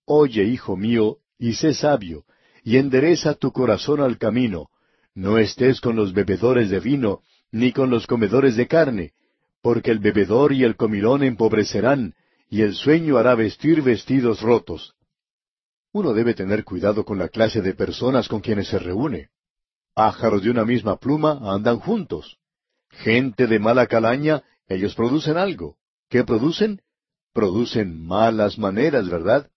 Oye, hijo mío, y sé sabio, y endereza tu corazón al camino. No estés con los bebedores de vino, ni con los comedores de carne, porque el bebedor y el comilón empobrecerán, y el sueño hará vestir vestidos rotos. Uno debe tener cuidado con la clase de personas con quienes se reúne. Pájaros de una misma pluma andan juntos. Gente de mala calaña, ellos producen algo. ¿Qué producen? Producen malas maneras, ¿verdad?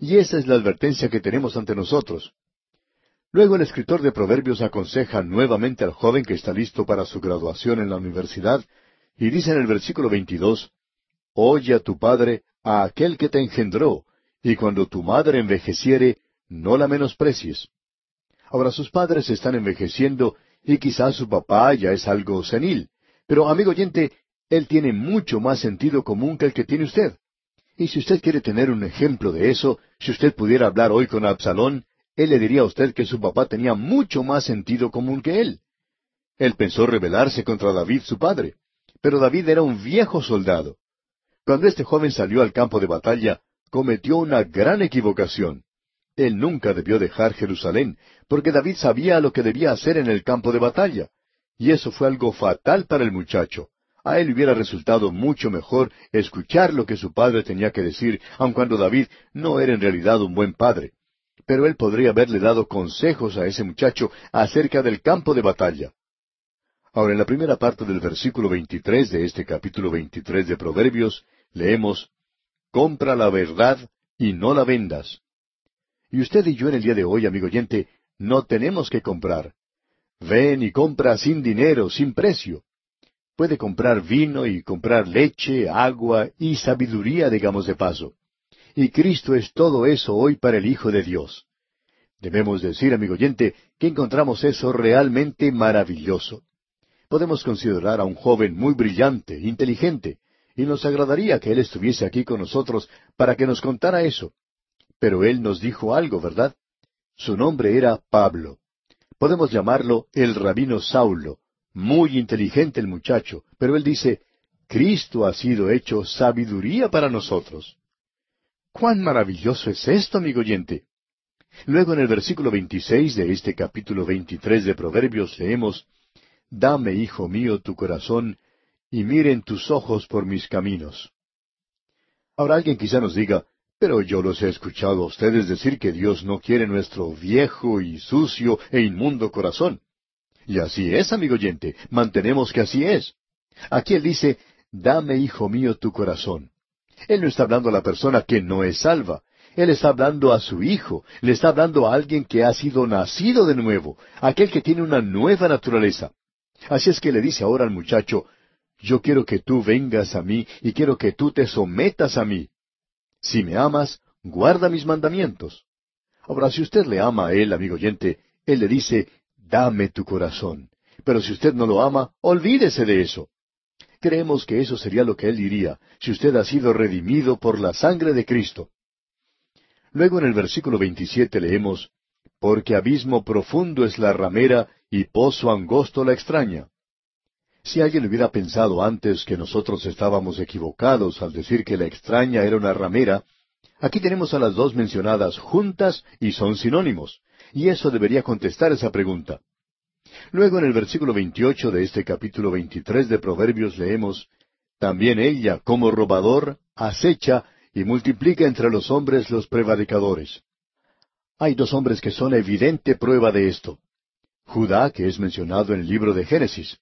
Y esa es la advertencia que tenemos ante nosotros. Luego el escritor de Proverbios aconseja nuevamente al joven que está listo para su graduación en la universidad, y dice en el versículo 22, Oye a tu padre, a aquel que te engendró, y cuando tu madre envejeciere, no la menosprecies. Ahora sus padres están envejeciendo y quizás su papá ya es algo senil. Pero, amigo oyente, él tiene mucho más sentido común que el que tiene usted. Y si usted quiere tener un ejemplo de eso, si usted pudiera hablar hoy con Absalón, él le diría a usted que su papá tenía mucho más sentido común que él. Él pensó rebelarse contra David, su padre. Pero David era un viejo soldado. Cuando este joven salió al campo de batalla, cometió una gran equivocación. Él nunca debió dejar Jerusalén, porque David sabía lo que debía hacer en el campo de batalla. Y eso fue algo fatal para el muchacho. A él hubiera resultado mucho mejor escuchar lo que su padre tenía que decir, aun cuando David no era en realidad un buen padre. Pero él podría haberle dado consejos a ese muchacho acerca del campo de batalla. Ahora, en la primera parte del versículo 23 de este capítulo 23 de Proverbios, leemos, Compra la verdad y no la vendas. Y usted y yo en el día de hoy, amigo oyente, no tenemos que comprar. Ven y compra sin dinero, sin precio. Puede comprar vino y comprar leche, agua y sabiduría, digamos de paso. Y Cristo es todo eso hoy para el Hijo de Dios. Debemos decir, amigo oyente, que encontramos eso realmente maravilloso. Podemos considerar a un joven muy brillante, inteligente, y nos agradaría que él estuviese aquí con nosotros para que nos contara eso. Pero él nos dijo algo, ¿verdad? Su nombre era Pablo. Podemos llamarlo el rabino Saulo. Muy inteligente el muchacho, pero él dice, Cristo ha sido hecho sabiduría para nosotros. ¡Cuán maravilloso es esto, amigo oyente! Luego en el versículo 26 de este capítulo 23 de Proverbios leemos, Dame, hijo mío, tu corazón, y miren tus ojos por mis caminos. Ahora alguien quizá nos diga, pero yo los he escuchado a ustedes decir que Dios no quiere nuestro viejo y sucio e inmundo corazón. Y así es, amigo oyente, mantenemos que así es. Aquí él dice, dame, hijo mío, tu corazón. Él no está hablando a la persona que no es salva. Él está hablando a su hijo, le está hablando a alguien que ha sido nacido de nuevo, aquel que tiene una nueva naturaleza. Así es que le dice ahora al muchacho, yo quiero que tú vengas a mí y quiero que tú te sometas a mí. Si me amas, guarda mis mandamientos. Ahora, si usted le ama a él, amigo oyente, él le dice, dame tu corazón. Pero si usted no lo ama, olvídese de eso. Creemos que eso sería lo que él diría, si usted ha sido redimido por la sangre de Cristo. Luego en el versículo 27 leemos, Porque abismo profundo es la ramera y pozo angosto la extraña. Si alguien hubiera pensado antes que nosotros estábamos equivocados al decir que la extraña era una ramera, aquí tenemos a las dos mencionadas juntas y son sinónimos, y eso debería contestar esa pregunta. Luego en el versículo 28 de este capítulo 23 de Proverbios leemos, También ella, como robador, acecha y multiplica entre los hombres los prevaricadores. Hay dos hombres que son evidente prueba de esto. Judá, que es mencionado en el libro de Génesis.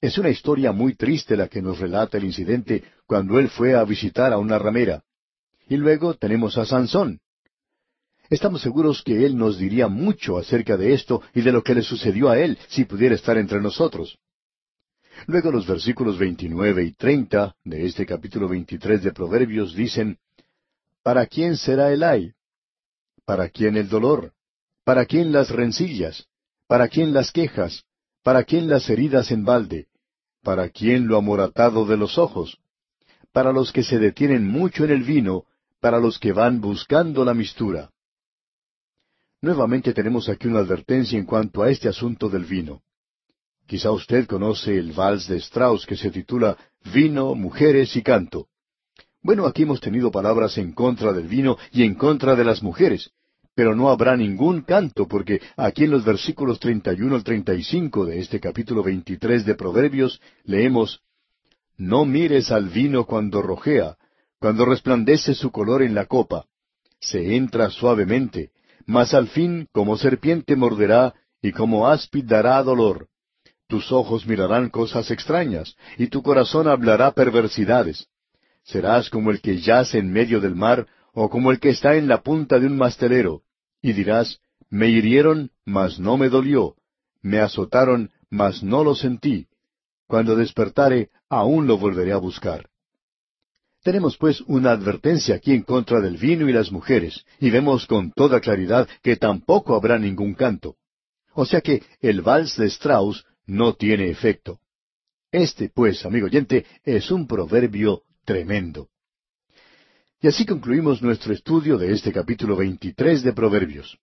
Es una historia muy triste la que nos relata el incidente cuando él fue a visitar a una ramera. Y luego tenemos a Sansón. Estamos seguros que él nos diría mucho acerca de esto y de lo que le sucedió a él si pudiera estar entre nosotros. Luego los versículos 29 y 30 de este capítulo 23 de Proverbios dicen, ¿Para quién será el ay? ¿Para quién el dolor? ¿Para quién las rencillas? ¿Para quién las quejas? ¿Para quién las heridas en balde? ¿Para quién lo amoratado de los ojos? Para los que se detienen mucho en el vino, para los que van buscando la mistura. Nuevamente tenemos aquí una advertencia en cuanto a este asunto del vino. Quizá usted conoce el vals de Strauss que se titula Vino, Mujeres y Canto. Bueno, aquí hemos tenido palabras en contra del vino y en contra de las mujeres, pero no habrá ningún canto, porque aquí en los versículos 31 al 35 de este capítulo 23 de Proverbios leemos, No mires al vino cuando rojea, cuando resplandece su color en la copa. Se entra suavemente, mas al fin como serpiente morderá y como áspid dará dolor. Tus ojos mirarán cosas extrañas, y tu corazón hablará perversidades. Serás como el que yace en medio del mar, o como el que está en la punta de un mastelero, y dirás, me hirieron, mas no me dolió, me azotaron, mas no lo sentí. Cuando despertare, aún lo volveré a buscar. Tenemos pues una advertencia aquí en contra del vino y las mujeres, y vemos con toda claridad que tampoco habrá ningún canto. O sea que el vals de Strauss no tiene efecto. Este, pues, amigo oyente, es un proverbio tremendo. Y así concluimos nuestro estudio de este capítulo 23 de Proverbios.